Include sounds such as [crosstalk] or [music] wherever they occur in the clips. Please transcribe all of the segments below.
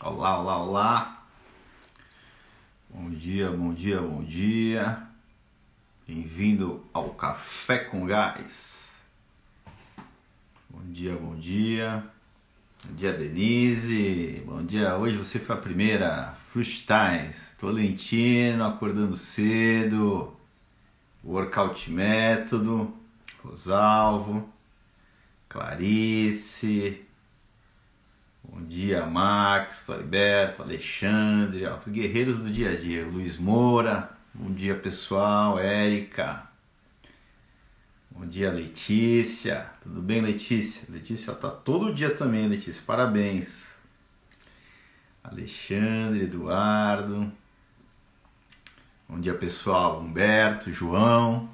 Olá, olá, olá. Bom dia, bom dia, bom dia. Bem-vindo ao Café com Gás. Bom dia, bom dia. Bom dia, Denise. Bom dia. Hoje você foi a primeira. Frustitais. Tolentino, acordando cedo. Workout Método. Rosalvo. Clarice. Bom dia, Max, Toriberto, Alexandre, os guerreiros do dia a dia. Luiz Moura, bom dia pessoal, Érica. Bom dia, Letícia. Tudo bem, Letícia? Letícia tá todo dia também, Letícia. Parabéns. Alexandre, Eduardo. Bom dia, pessoal. Humberto, João.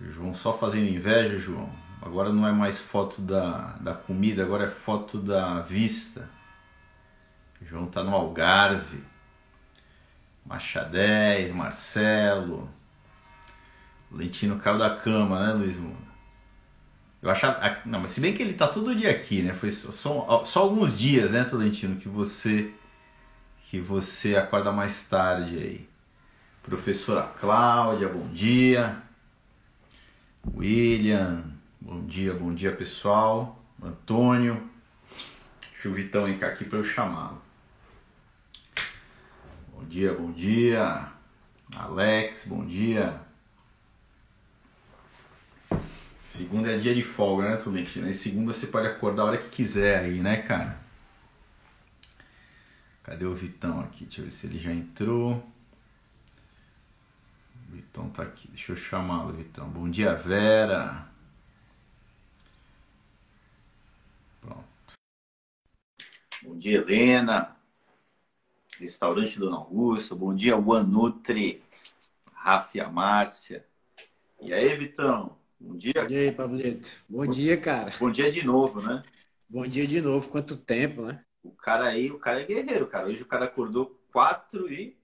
João só fazendo inveja, João. Agora não é mais foto da, da comida, agora é foto da vista. João tá no Algarve. Machadez, Marcelo. Lentino caiu da cama, né, Luiz Muna? Eu achava. Não, mas se bem que ele tá todo dia aqui, né? Foi só, só alguns dias, né, Tolentino, que você. que você acorda mais tarde aí. Professora Cláudia, bom dia. William, Bom dia, bom dia pessoal. Antônio. Deixa o Vitão entrar aqui para eu chamá-lo. Bom dia, bom dia. Alex, bom dia. Segunda é dia de folga, né, Tolentino? E segunda você pode acordar a hora que quiser aí, né, cara? Cadê o Vitão aqui? Deixa eu ver se ele já entrou. O Vitão tá aqui. Deixa eu chamá-lo, Vitão. Bom dia, Vera. Bom dia, Helena. Restaurante Dona Augusta. Bom dia, Juan Nutri. Rafa Márcia. E aí, Vitão? Bom dia. E aí, Pablito? Bom, Bom dia, cara. Bom dia de novo, né? Bom dia de novo. Quanto tempo, né? O cara aí, o cara é guerreiro, cara. Hoje o cara acordou quatro e...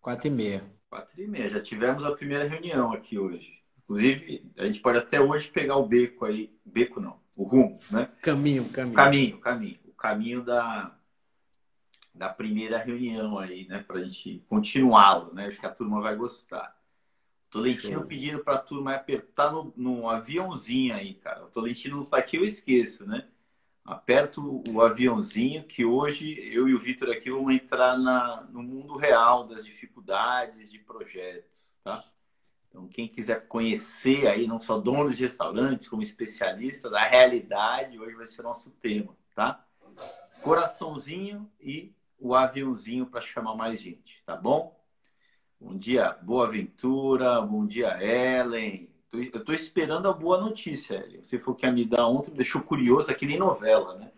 Quatro e meia. Quatro e meia. Já tivemos a primeira reunião aqui hoje. Inclusive, a gente pode até hoje pegar o beco aí. Beco não. O rumo, né? Caminho, caminho. Caminho, caminho caminho da, da primeira reunião aí, né? Para a gente continuá-lo, né? Acho que a turma vai gostar. Tolentino Show. pedindo para a turma apertar no, no aviãozinho aí, cara. O Tolentino não tá aqui, eu esqueço, né? Aperto o aviãozinho que hoje eu e o Vitor aqui vamos entrar na, no mundo real das dificuldades de projetos, tá? Então, quem quiser conhecer aí, não só donos de restaurantes, como especialista da realidade, hoje vai ser o nosso tema, tá? Coraçãozinho e o aviãozinho para chamar mais gente, tá bom? Bom dia, Boa Ventura, bom dia, Ellen. Eu estou esperando a boa notícia, Ellen. Você foi que me dar ontem, deixou curioso, aqui nem novela, né?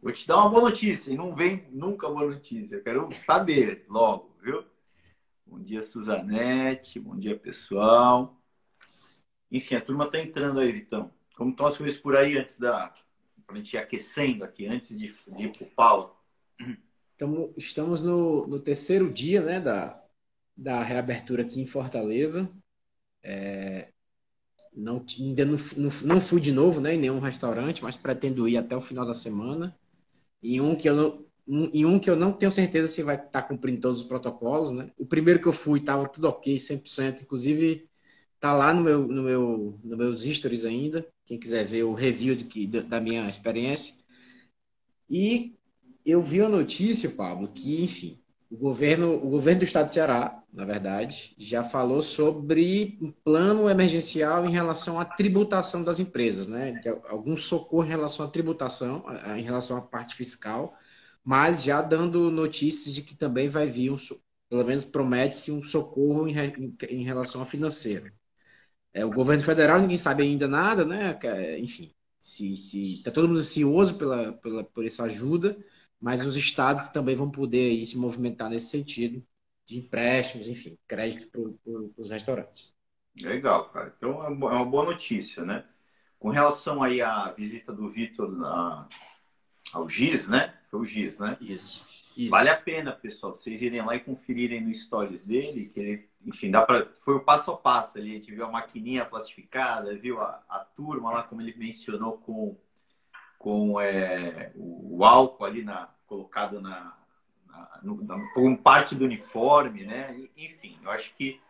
Vou te dar uma boa notícia e não vem nunca boa notícia. Eu quero saber logo, viu? Bom dia, Suzanete. Bom dia, pessoal. Enfim, a turma tá entrando aí, Vitão. Como estão as coisas por aí antes da, para a gente ir aquecendo aqui antes de, ir para o Paulo. Então, estamos no, no, terceiro dia né, da, da reabertura aqui em Fortaleza. É, não, ainda não, não, não, fui de novo né, em nenhum restaurante, mas pretendo ir até o final da semana. Em um que eu não, um, em um que eu não tenho certeza se vai estar tá cumprindo todos os protocolos. Né? O primeiro que eu fui estava tudo ok, 100%. Inclusive, Tá lá no meu, no meu, no meus stories ainda. Quem quiser ver o review que, da minha experiência. E eu vi a notícia, Pablo, que, enfim, o governo, o governo do estado de Ceará, na verdade, já falou sobre um plano emergencial em relação à tributação das empresas, né? Algum socorro em relação à tributação, em relação à parte fiscal, mas já dando notícias de que também vai vir, um, pelo menos promete-se um socorro em, em, em relação à financeira. É, o governo federal, ninguém sabe ainda nada, né? Enfim, se, se tá todo mundo ansioso pela, pela, por essa ajuda, mas os estados também vão poder aí, se movimentar nesse sentido de empréstimos, enfim, crédito para os restaurantes. Legal, cara. Então é, é uma boa notícia, né? Com relação aí à visita do Vitor ao GIS, né? Foi o GIS, né? Isso, isso. Vale a pena, pessoal, vocês irem lá e conferirem no stories dele, que ele enfim, dá para foi o passo a passo ali. A gente viu a maquininha plastificada, viu a, a turma lá, como ele mencionou, com, com é, o álcool ali na, colocado na, na, no, na, parte do uniforme, né? Enfim, eu acho que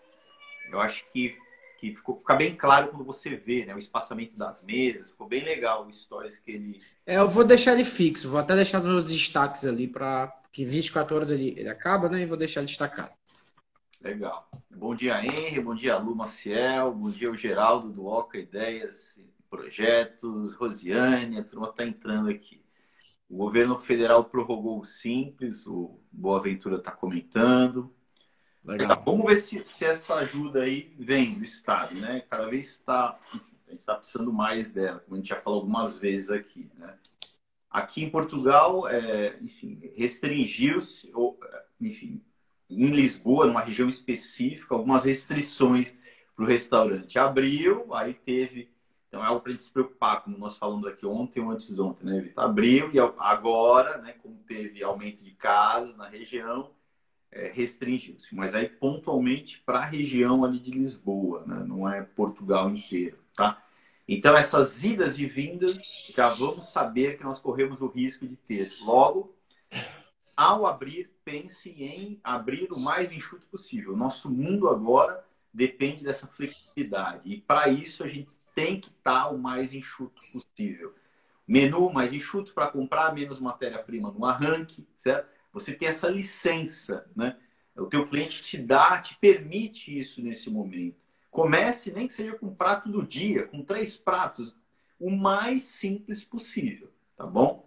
eu acho que, que ficou, fica bem claro quando você vê, né? O espaçamento das mesas, ficou bem legal o stories que ele. É, eu vou deixar ele fixo, vou até deixar nos destaques ali para que 24 horas ele, ele acaba, né? E vou deixar destacado. Legal. Bom dia, Henry. Bom dia, Lu Maciel. Bom dia, o Geraldo do Oca Ideias Projetos. Rosiane, a turma está entrando aqui. O governo federal prorrogou o Simples, o Boa Ventura está comentando. Legal. Vamos ver se, se, essa ajuda aí vem do Estado, né? Cada vez está, a gente está precisando mais dela, como a gente já falou algumas vezes aqui, né? Aqui em Portugal, é, enfim, restringiu-se, enfim, em Lisboa, numa região específica, algumas restrições para o restaurante. Abriu, aí teve. Então é algo para a gente se preocupar, como nós falamos aqui ontem ou antes de ontem, né, Vitor? Abriu e agora, né, como teve aumento de casos na região, é, restringiu-se. Mas aí pontualmente para a região ali de Lisboa, né? não é Portugal inteiro, tá? Então essas idas e vindas, já vamos saber que nós corremos o risco de ter. Logo, ao abrir, pense em abrir o mais enxuto possível. Nosso mundo agora depende dessa flexibilidade. E para isso a gente tem que estar o mais enxuto possível. Menu mais enxuto para comprar menos matéria-prima no arranque, certo? Você tem essa licença, né? O teu cliente te dá, te permite isso nesse momento. Comece nem que seja com um prato do dia, com três pratos, o mais simples possível, tá bom?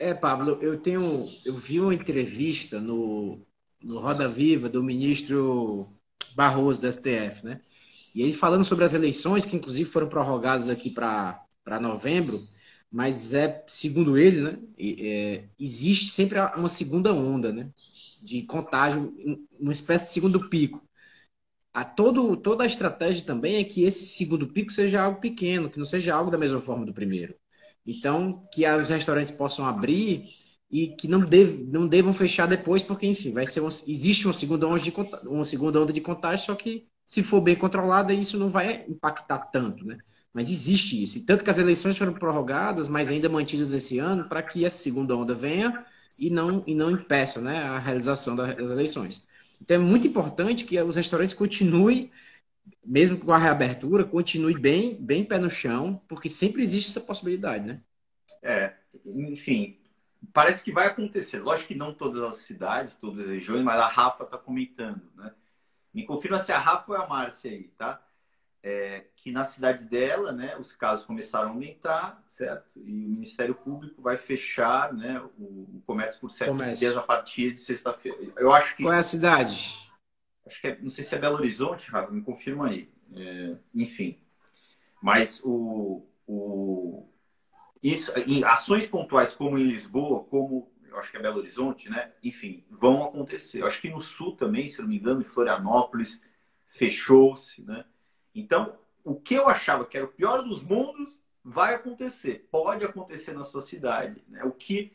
É, Pablo, eu tenho, eu vi uma entrevista no, no Roda Viva do ministro Barroso do STF, né? E ele falando sobre as eleições, que inclusive foram prorrogadas aqui para novembro, mas é, segundo ele, né, é, existe sempre uma segunda onda, né, de contágio, uma espécie de segundo pico. A todo, toda a estratégia também é que esse segundo pico seja algo pequeno, que não seja algo da mesma forma do primeiro. Então, que os restaurantes possam abrir e que não, deve, não devam fechar depois, porque, enfim, vai ser uma, existe uma segunda, onda de, uma segunda onda de contágio, só que se for bem controlada, isso não vai impactar tanto, né? Mas existe isso. E tanto que as eleições foram prorrogadas, mas ainda mantidas esse ano, para que essa segunda onda venha e não, e não impeça né, a realização das eleições. Então é muito importante que os restaurantes continuem mesmo com a reabertura, continue bem, bem pé no chão, porque sempre existe essa possibilidade, né? É, enfim, parece que vai acontecer. Lógico que não todas as cidades, todas as regiões, mas a Rafa está comentando, né? Me confirma se a Rafa ou a Márcia aí, tá? É, que na cidade dela, né, os casos começaram a aumentar, certo? E o Ministério Público vai fechar, né, o, o comércio por sete comércio. dias a partir de sexta-feira. Eu acho que qual é a cidade? Acho que é, não sei se é Belo Horizonte, Rafa, me confirma aí. É, enfim. Mas o, o, isso, em ações pontuais como em Lisboa, como eu acho que é Belo Horizonte, né? Enfim, vão acontecer. Eu acho que no sul também, se não me engano, em Florianópolis, fechou-se, né? Então, o que eu achava que era o pior dos mundos vai acontecer. Pode acontecer na sua cidade, né? O que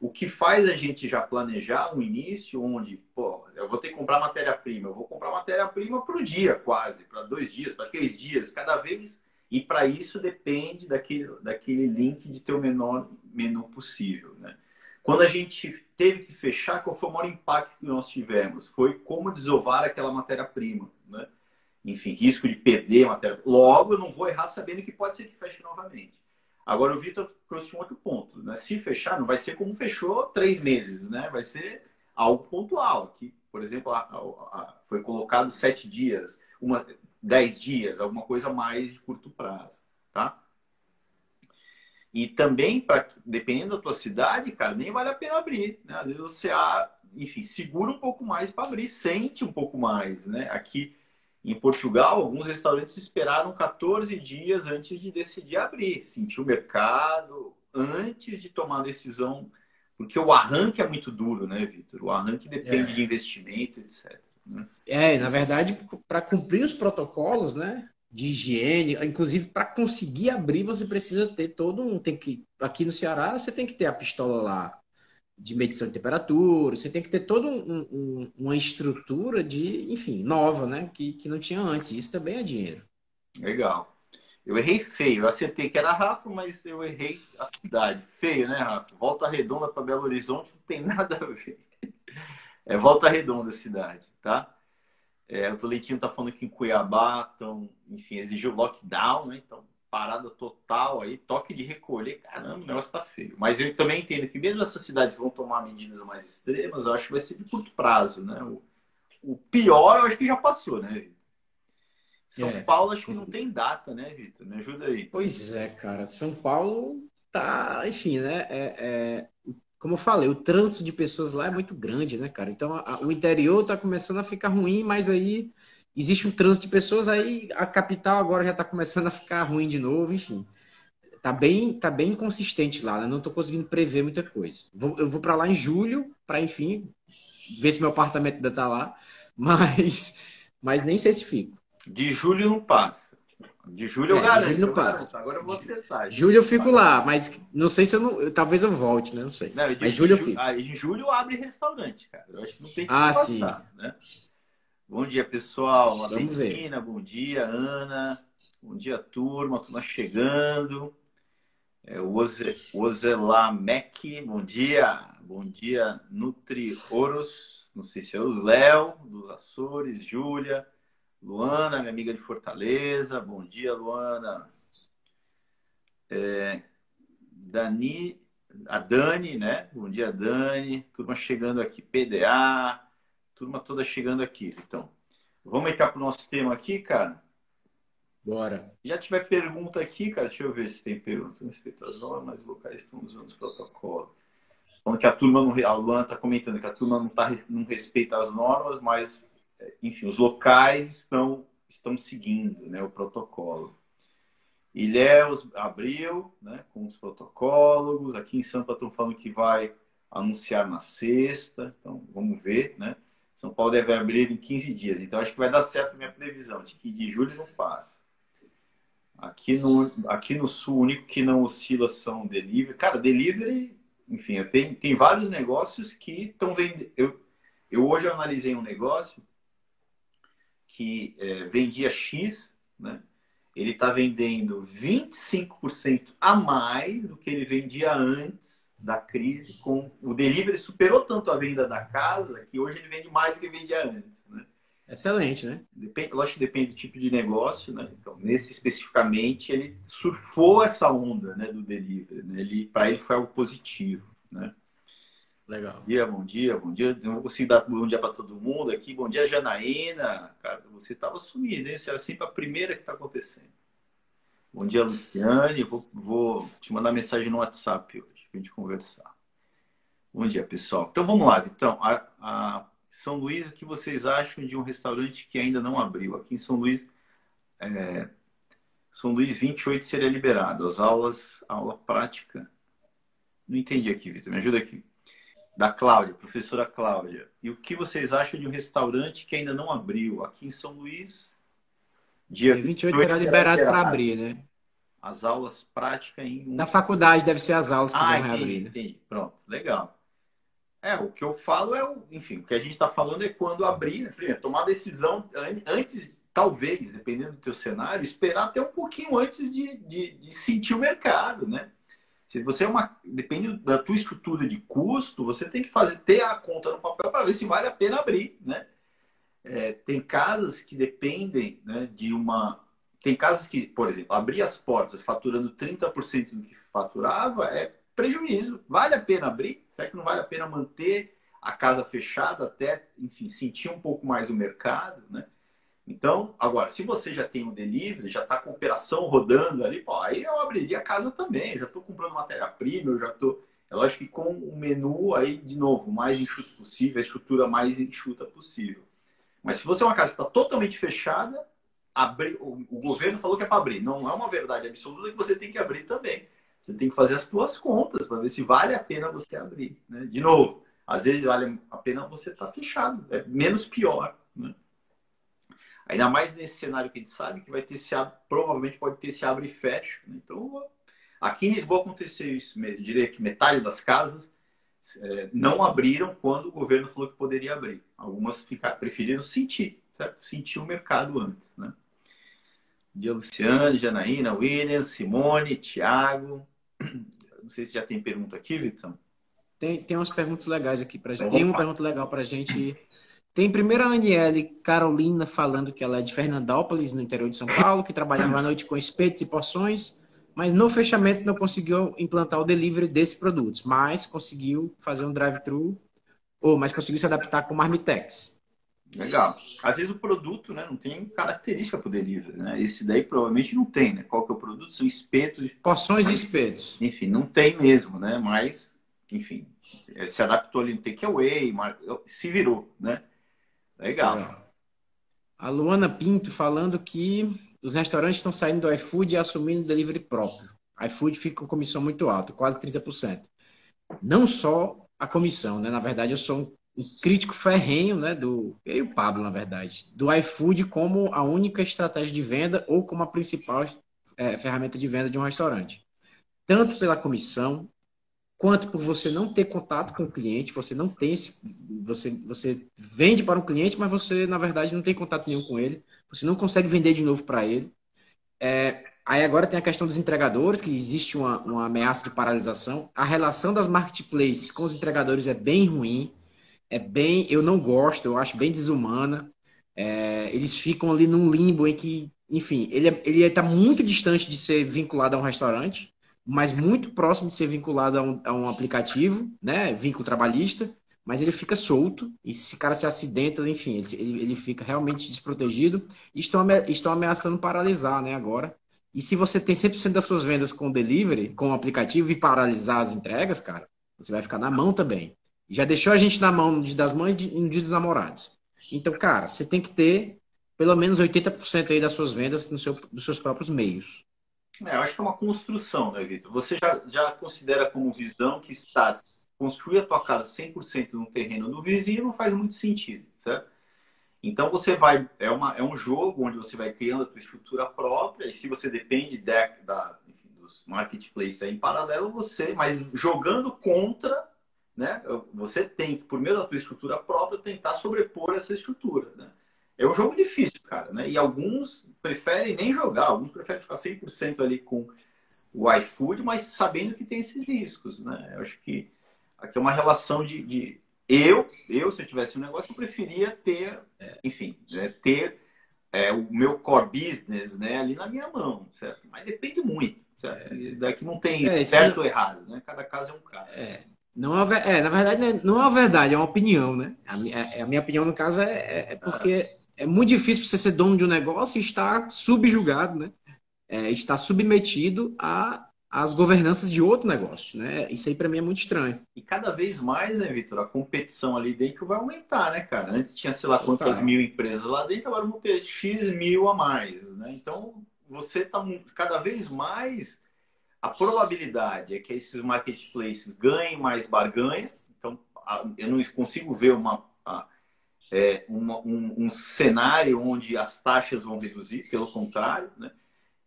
o que faz a gente já planejar um início onde, pô, eu vou ter que comprar matéria-prima, eu vou comprar matéria-prima para o dia, quase, para dois dias, para três dias, cada vez. E para isso depende daquele, daquele link de ter o menor menu possível. Né? Quando a gente teve que fechar, qual foi o maior impacto que nós tivemos? Foi como desovar aquela matéria-prima. Né? Enfim, risco de perder matéria. Logo, eu não vou errar sabendo que pode ser que feche novamente. Agora, o Vitor trouxe um outro ponto. Né? Se fechar, não vai ser como fechou três meses, né? Vai ser algo pontual. Que, por exemplo, a, a, a, foi colocado sete dias, uma, dez dias, alguma coisa mais de curto prazo, tá? E também, pra, dependendo da tua cidade, cara, nem vale a pena abrir. Né? Às vezes você, enfim, segura um pouco mais para abrir, sente um pouco mais, né? Aqui em Portugal, alguns restaurantes esperaram 14 dias antes de decidir abrir, sentir o mercado, antes de tomar a decisão, porque o arranque é muito duro, né, Vitor? O arranque depende é. de investimento, etc. Né? É, na verdade, para cumprir os protocolos, né, de higiene, inclusive para conseguir abrir, você precisa ter todo um. Tem que, aqui no Ceará, você tem que ter a pistola lá de medição de temperatura, você tem que ter toda um, um, uma estrutura de, enfim, nova, né? Que, que não tinha antes. Isso também é dinheiro. Legal. Eu errei feio. Eu acertei que era Rafa, mas eu errei a cidade. Feio, né, Rafa? Volta Redonda para Belo Horizonte não tem [laughs] nada a ver. É Volta Redonda a cidade, tá? É, o Toletinho tá falando que em Cuiabá estão, enfim, exigiu lockdown, né? Então, parada total aí, toque de recolher. Caramba, o negócio tá feio. Mas eu também entendo que mesmo essas cidades vão tomar medidas mais extremas, eu acho que vai ser de curto prazo, né? O, o pior eu acho que já passou, né, Vitor? São é. Paulo acho que não tem data, né, Vitor? Me ajuda aí. Pois é, cara. São Paulo tá, enfim, né? É, é, como eu falei, o trânsito de pessoas lá é muito grande, né, cara? Então a, o interior tá começando a ficar ruim, mas aí existe um trânsito de pessoas, aí a capital agora já tá começando a ficar ruim de novo, enfim. Tá bem, tá bem inconsistente lá, né? Não tô conseguindo prever muita coisa. Vou, eu vou para lá em julho, para enfim, ver se meu apartamento ainda tá lá, [laughs] mas, mas nem sei se fico. De julho não passa. De julho eu é, garanto. Julho não passa. Agora eu vou acertar. Julho eu fico lá, mas não sei se eu não. Talvez eu volte, né? Não sei. Não, mas julho eu fico. Ah, em julho abre restaurante, cara. Eu acho que não tem que ah, passar, sim. né? Bom dia, pessoal. Ver. bom dia, Ana. Bom dia, turma. Turma chegando. É, o Ozelamec, bom dia. Bom dia, Nutri Oros. Não sei se é os Léo, dos Açores, Júlia. Luana, minha amiga de Fortaleza. Bom dia, Luana. É, Dani, a Dani, né? Bom dia, Dani. Turma chegando aqui. PDA. Turma toda chegando aqui. Então, vamos entrar para o nosso tema aqui, cara? Bora. Já tiver pergunta aqui, cara, deixa eu ver se tem pergunta. Respeito às normas locais estão usando os protocolos. Falando que a turma não. A Luana está comentando que a turma não, tá, não respeita as normas, mas enfim, os locais estão, estão seguindo né, o protocolo. Ilhéus abriu né, com os protocolos. Aqui em Sampa estão falando que vai anunciar na sexta. Então, vamos ver. Né? São Paulo deve abrir em 15 dias. Então, acho que vai dar certo a minha previsão de que de julho não passa. Aqui no, aqui no Sul, o único que não oscila são delivery. Cara, delivery, enfim, tem, tem vários negócios que estão vendendo. Eu, eu hoje analisei um negócio que é, vendia X, né? ele está vendendo 25% a mais do que ele vendia antes da crise. Com o delivery superou tanto a venda da casa que hoje ele vende mais do que vendia antes. Né? Excelente, né? Depende, lógico que depende do tipo de negócio, né? Então, nesse especificamente, ele surfou essa onda né, do delivery. Né? Ele, Para ele foi algo positivo, né? Legal. Bom dia, bom dia, bom dia. Não consigo dar bom dia para todo mundo aqui. Bom dia, Janaína. Cara, você estava sumido, hein? Você era sempre a primeira que está acontecendo. Bom dia, Luciane. Vou, vou te mandar mensagem no WhatsApp hoje para a gente conversar. Bom dia, pessoal. Então vamos lá, Então, a, a, São Luís, o que vocês acham de um restaurante que ainda não abriu? Aqui em São Luís, é, São Luís 28 seria liberado. As aulas, aula prática. Não entendi aqui, Vitor. Me ajuda aqui da Cláudia, professora Cláudia. E o que vocês acham de um restaurante que ainda não abriu aqui em São Luís? Dia 28 será liberado para abrir, né? As aulas práticas em. Da faculdade deve ser as aulas que ah, vão entendi, reabrir. Né? Entendi. Pronto, legal. É, o que eu falo é o. Enfim, o que a gente está falando é quando abrir, né? Primeiro, tomar decisão antes, talvez, dependendo do teu cenário, esperar até um pouquinho antes de, de, de sentir o mercado, né? Se você é uma. Depende da tua estrutura de custo, você tem que fazer ter a conta no papel para ver se vale a pena abrir, né? É, tem casas que dependem né, de uma. Tem casas que, por exemplo, abrir as portas faturando 30% do que faturava é prejuízo. Vale a pena abrir? Será que não vale a pena manter a casa fechada até, enfim, sentir um pouco mais o mercado, né? Então, agora, se você já tem um delivery, já está com operação rodando ali, pô, aí eu abriria a casa também. Eu já estou comprando matéria-prima, eu já estou. É lógico que com o menu aí, de novo, mais enxuto possível, a estrutura mais enxuta possível. Mas se você é uma casa que está totalmente fechada, abrir, o, o governo falou que é para abrir. Não é uma verdade absoluta que você tem que abrir também. Você tem que fazer as suas contas para ver se vale a pena você abrir. Né? De novo, às vezes vale a pena você estar tá fechado. É menos pior. Né? Ainda mais nesse cenário que a gente sabe que vai ter se provavelmente pode ter se abre e fecha. Né? Então, aqui em Lisboa aconteceu isso. Eu diria que metade das casas é, não abriram quando o governo falou que poderia abrir. Algumas ficaram, preferiram sentir, certo? sentir o mercado antes. Né? Dia, Luciane, Janaína, William, Simone, Thiago. Não sei se já tem pergunta aqui, Vitor. Tem, tem umas perguntas legais aqui para gente. Tem uma pergunta legal para a gente. Tem primeiro a Aniele Carolina falando que ela é de Fernandópolis, no interior de São Paulo, que trabalhava à noite com espetos e porções, mas no fechamento não conseguiu implantar o delivery desses produtos, mas conseguiu fazer um drive-thru, ou mas conseguiu se adaptar com Marmitex. Legal. Às vezes o produto né, não tem característica para o delivery, né? Esse daí provavelmente não tem, né? Qual que é o produto? São espetos. Porções mas, e espetos. Enfim, não tem mesmo, né? Mas enfim, é, se adaptou ali no takeaway, se virou, né? Legal. É. A Luana Pinto falando que os restaurantes estão saindo do iFood e assumindo delivery próprio. iFood fica com comissão muito alta, quase 30%. Não só a comissão, né? Na verdade, eu sou um crítico ferrenho, né? Do e o Pablo, na verdade, do iFood como a única estratégia de venda ou como a principal é, ferramenta de venda de um restaurante. Tanto pela comissão, quanto por você não ter contato com o cliente, você não tem esse, você você vende para um cliente, mas você na verdade não tem contato nenhum com ele, você não consegue vender de novo para ele. É, aí agora tem a questão dos entregadores, que existe uma, uma ameaça de paralisação. A relação das marketplaces com os entregadores é bem ruim, é bem, eu não gosto, eu acho bem desumana. É, eles ficam ali num limbo em que, enfim, ele é, ele está muito distante de ser vinculado a um restaurante mas muito próximo de ser vinculado a um, a um aplicativo, né? Vínculo trabalhista, mas ele fica solto e se o cara se acidenta, enfim, ele, ele fica realmente desprotegido e estão, estão ameaçando paralisar, né, agora. E se você tem 100% das suas vendas com delivery, com o aplicativo e paralisar as entregas, cara, você vai ficar na mão também. Já deixou a gente na mão das mães e no dia dos namorados. Então, cara, você tem que ter pelo menos 80% aí das suas vendas no seu, dos seus próprios meios. É, eu acho que é uma construção, né, Vitor? Você já, já considera como visão que está construir a tua casa 100% no terreno do vizinho não faz muito sentido, certo? Então você vai é uma é um jogo onde você vai criando a tua estrutura própria e se você depende de, da enfim, dos marketplaces em paralelo você, mas jogando contra, né? Você tem que por meio da tua estrutura própria tentar sobrepor essa estrutura, né? É um jogo difícil, cara, né? E alguns preferem nem jogar, alguns preferem ficar 100% ali com o iFood, mas sabendo que tem esses riscos, né? Eu acho que aqui é uma relação de, de... eu, eu se eu tivesse um negócio, eu preferia ter, enfim, né, ter é, o meu core business, né, ali na minha mão, certo? Mas depende muito, certo? É. Daqui não tem é, certo ou errado, né? Cada caso é um caso. É. Não é, é, na verdade, não é uma verdade, é uma opinião, né? A minha, a minha opinião, no caso, é, é porque é muito difícil você ser dono de um negócio e estar subjugado, né? É, estar submetido a as governanças de outro negócio, né? Isso aí para mim é muito estranho. E cada vez mais, né, Vitor, a competição ali dentro vai aumentar, né, cara? Antes tinha, sei lá, quantas tá. mil empresas lá dentro, agora vão ter X mil a mais, né? Então, você tá cada vez mais a probabilidade é que esses marketplaces ganhem mais barganhas. Então, eu não consigo ver uma é, uma, um, um, cenário onde as taxas vão reduzir, pelo contrário, né?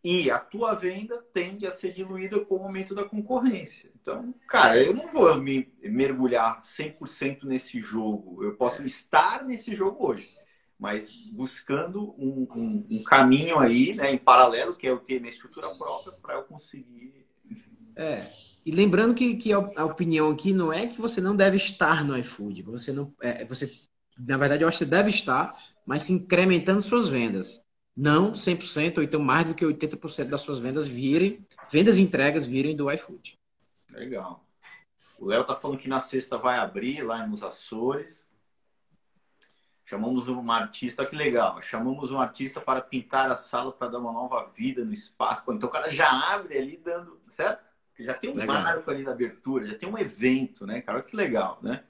E a tua venda tende a ser diluída com o aumento da concorrência. Então, cara, eu não vou me mergulhar 100% nesse jogo. Eu posso estar nesse jogo hoje, mas buscando um, um, um caminho aí, né, em paralelo, que é eu ter minha estrutura própria para eu conseguir. É. E lembrando que, que a opinião aqui não é que você não deve estar no iFood. Você não, é, você na verdade, eu acho que você deve estar, mas se incrementando suas vendas. Não 100%, ou então mais do que 80% das suas vendas virem, vendas e entregas virem do iFood. Legal. O Léo tá falando que na sexta vai abrir lá nos Açores. Chamamos uma artista, que legal. Chamamos um artista para pintar a sala para dar uma nova vida no espaço. Então o cara já abre ali dando, certo? Já tem um legal. marco ali na abertura, já tem um evento, né, cara? Que legal, né?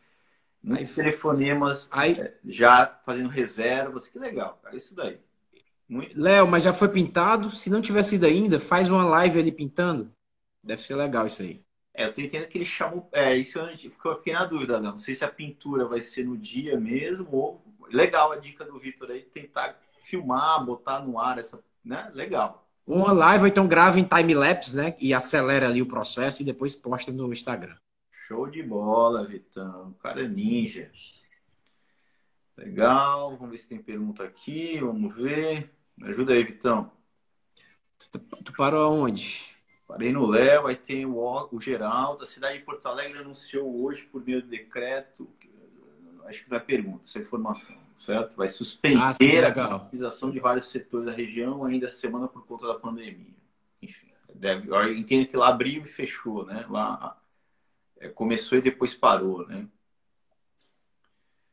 Muitos telefonemas aí, é, já fazendo reservas. Que legal, cara. Isso daí. Muito Léo, mas já foi pintado? Se não tiver sido ainda, faz uma live ali pintando. Deve ser legal isso aí. É, eu tô entendendo que ele chamou. É, isso eu fiquei na dúvida, Léo. Não sei se a pintura vai ser no dia mesmo ou. Legal a dica do Vitor aí, tentar filmar, botar no ar essa. Né? Legal. Uma live, ou então grava em time-lapse, né? E acelera ali o processo e depois posta no Instagram. Show de bola, Vitão. O cara é ninja. Legal. Vamos ver se tem pergunta aqui. Vamos ver. Me ajuda aí, Vitão. Tu, tu parou aonde? Parei no Léo, aí tem o, o Geraldo. A cidade de Porto Alegre anunciou hoje, por meio do decreto, acho que não é pergunta, é informação, certo? Vai suspender ah, a utilização de vários setores da região ainda essa semana por conta da pandemia. Enfim, deve, eu entendo que lá abriu e fechou, né? Lá é, começou e depois parou, né?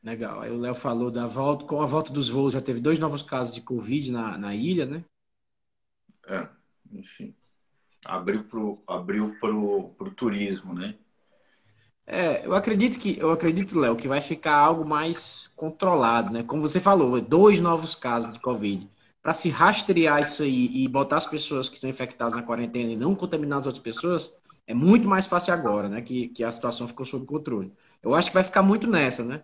Legal. Aí o Léo falou da volta, com a volta dos voos, já teve dois novos casos de Covid na, na ilha, né? É, enfim. Abriu pro, abriu pro, pro turismo, né? É, eu acredito que, eu acredito, Léo, que vai ficar algo mais controlado, né? Como você falou, dois novos casos de Covid. Para se rastrear isso aí e botar as pessoas que estão infectadas na quarentena e não contaminar as outras pessoas, é muito mais fácil agora, né? Que, que a situação ficou sob controle. Eu acho que vai ficar muito nessa, né?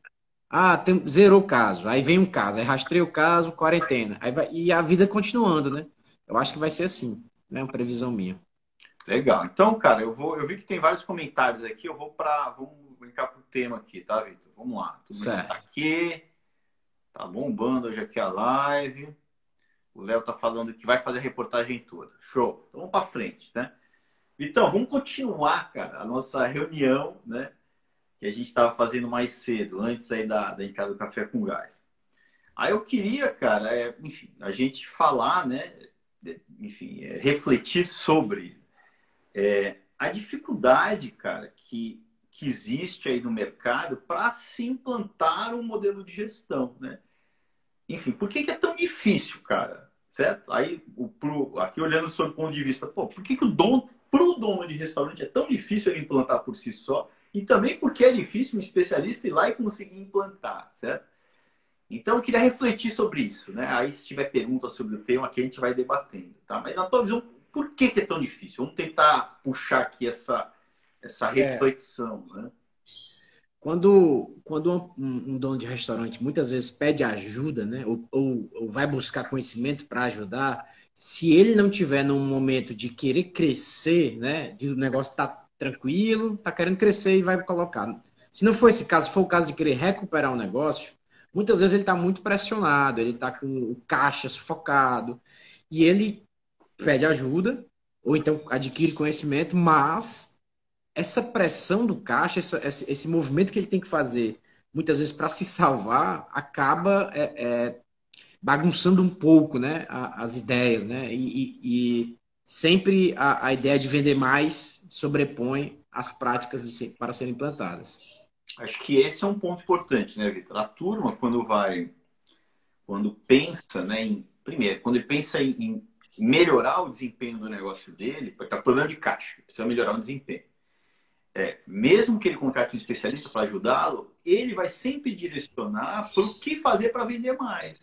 Ah, tem, zerou o caso, aí vem um caso, aí rastreia o caso, quarentena. Aí vai, e a vida continuando, né? Eu acho que vai ser assim, né? Uma previsão minha. Legal. Então, cara, eu vou. Eu vi que tem vários comentários aqui. Eu vou para. Vamos brincar pro tema aqui, tá, Vitor? Vamos lá. Tudo certo. Tá aqui. Tá bombando hoje aqui a live. O Léo tá falando que vai fazer a reportagem toda. Show. Então vamos para frente, né? Então, vamos continuar, cara, a nossa reunião, né? Que a gente estava fazendo mais cedo, antes aí da, da entrada do Café com Gás. Aí eu queria, cara, é, enfim, a gente falar, né? Enfim, é, refletir sobre é, a dificuldade, cara, que, que existe aí no mercado para se implantar um modelo de gestão, né? Enfim, por que, que é tão difícil, cara? Certo? Aí, o, pro, aqui olhando sob o ponto de vista, pô, por que, que o dono, pro dono de restaurante é tão difícil ele implantar por si só? E também porque é difícil um especialista ir lá e conseguir implantar, certo? Então, eu queria refletir sobre isso, né? Aí, se tiver perguntas sobre o tema, aqui a gente vai debatendo, tá? Mas na tua visão, por que, que é tão difícil? Vamos tentar puxar aqui essa, essa é. reflexão, é. né? Quando, quando um, um, dono de restaurante muitas vezes pede ajuda, né, ou, ou, ou vai buscar conhecimento para ajudar, se ele não tiver num momento de querer crescer, né, de o negócio tá tranquilo, tá querendo crescer e vai colocar. Se não for esse caso, for o caso de querer recuperar um negócio, muitas vezes ele está muito pressionado, ele está com o caixa sufocado e ele pede ajuda, ou então adquire conhecimento, mas essa pressão do caixa, essa, esse, esse, movimento que ele tem que fazer, muitas vezes para se salvar, acaba é, é, bagunçando um pouco né, as ideias, né? E, e, e sempre a, a, ideia de vender mais sobrepõe as práticas ser, para serem implantadas. Acho que esse é um ponto importante, né, Vitor? A turma, quando vai, quando pensa, né, em, primeiro, quando ele pensa em, em melhorar o desempenho do negócio dele, porque está problema de caixa, precisa melhorar o desempenho. É, mesmo que ele contrate um especialista para ajudá-lo, ele vai sempre direcionar para o que fazer para vender mais.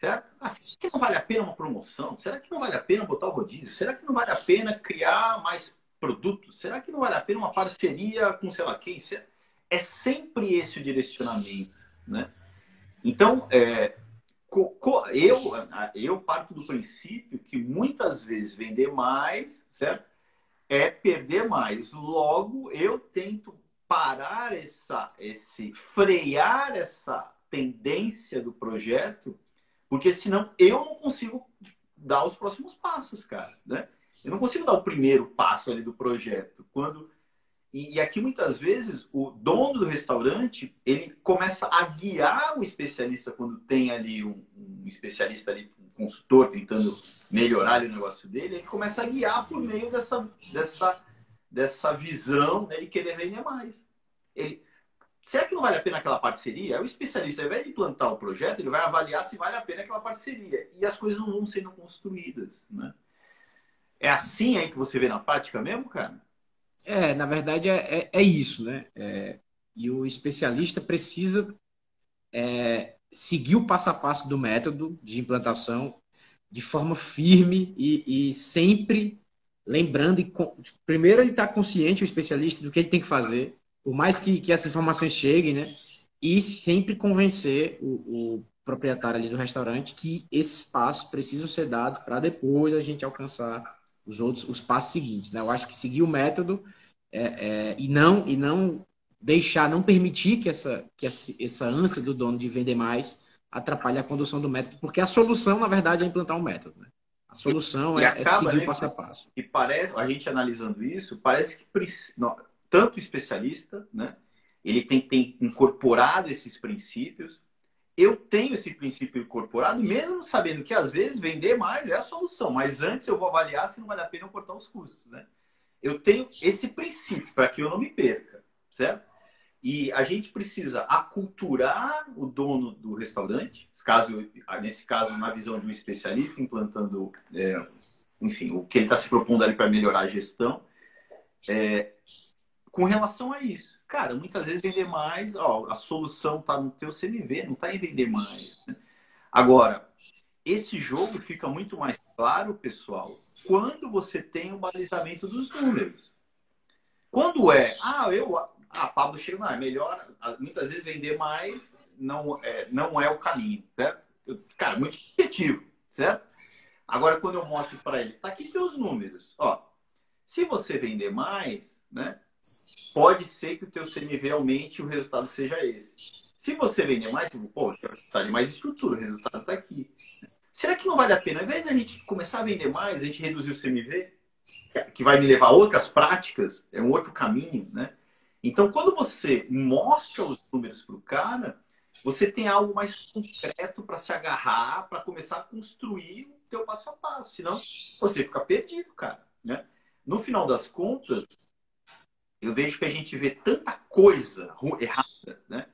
Certo? Ah, será que não vale a pena uma promoção? Será que não vale a pena botar o rodízio? Será que não vale a pena criar mais produtos? Será que não vale a pena uma parceria com sei lá quem? É sempre esse o direcionamento. Né? Então, é, eu, eu parto do princípio que muitas vezes vender mais, certo? É perder mais. Logo, eu tento parar essa, esse, frear essa tendência do projeto, porque senão eu não consigo dar os próximos passos, cara, né? Eu não consigo dar o primeiro passo ali do projeto. Quando e, aqui muitas vezes o dono do restaurante ele começa a guiar o especialista quando tem ali um, um especialista ali, um consultor tentando melhorar o negócio dele, ele começa a guiar por meio dessa dessa dessa visão dele querer vender mais. Ele será que não vale a pena aquela parceria? O especialista, ao invés de plantar o projeto, ele vai avaliar se vale a pena aquela parceria. E as coisas não vão sendo construídas, né? É assim aí que você vê na prática mesmo, cara? É, na verdade é, é, é isso, né? É, e o especialista precisa é, seguir o passo a passo do método de implantação de forma firme e, e sempre lembrando. E, primeiro, ele está consciente, o especialista, do que ele tem que fazer, por mais que, que essas informações cheguem, né? E sempre convencer o, o proprietário ali do restaurante que esses passos precisam ser dados para depois a gente alcançar os outros, os passos seguintes. Né? Eu acho que seguir o método é, é, e não e não deixar, não permitir que essa, que essa, ânsia do dono de vender mais atrapalhe a condução do método, porque a solução, na verdade, é implantar um método. Né? A solução é, acaba, é, seguir né, o passo a passo. E parece, a gente analisando isso, parece que não, tanto o especialista, né, ele tem que ter incorporado esses princípios. Eu tenho esse princípio incorporado, mesmo sabendo que às vezes vender mais é a solução, mas antes eu vou avaliar se não vale a pena eu cortar os custos, né? Eu tenho esse princípio para que eu não me perca, certo? E a gente precisa aculturar o dono do restaurante, caso, nesse caso, na visão de um especialista, implantando, é, enfim, o que ele está se propondo ali para melhorar a gestão. É, com relação a isso, cara, muitas vezes vender mais, ó, a solução está no teu CMV, não está em vender mais. Né? Agora, esse jogo fica muito mais claro, pessoal, quando você tem o balizamento dos números. Quando é, ah, eu ah, Pablo chega, não, é melhor, muitas vezes vender mais não é, não é o caminho, certo? Cara, muito objetivo, certo? Agora, quando eu mostro para ele, tá aqui teus números, ó, se você vender mais, né, pode ser que o teu CMV aumente e o resultado seja esse. Se você vender mais, pô, você de mais estrutura, o resultado está aqui. Será que não vale a pena, ao invés da gente começar a vender mais, a gente reduzir o CMV, que vai me levar a outras práticas, é um outro caminho, né? Então, quando você mostra os números para o cara, você tem algo mais concreto para se agarrar, para começar a construir o teu passo a passo. Senão, você fica perdido, cara. Né? No final das contas, eu vejo que a gente vê tanta coisa errada, né?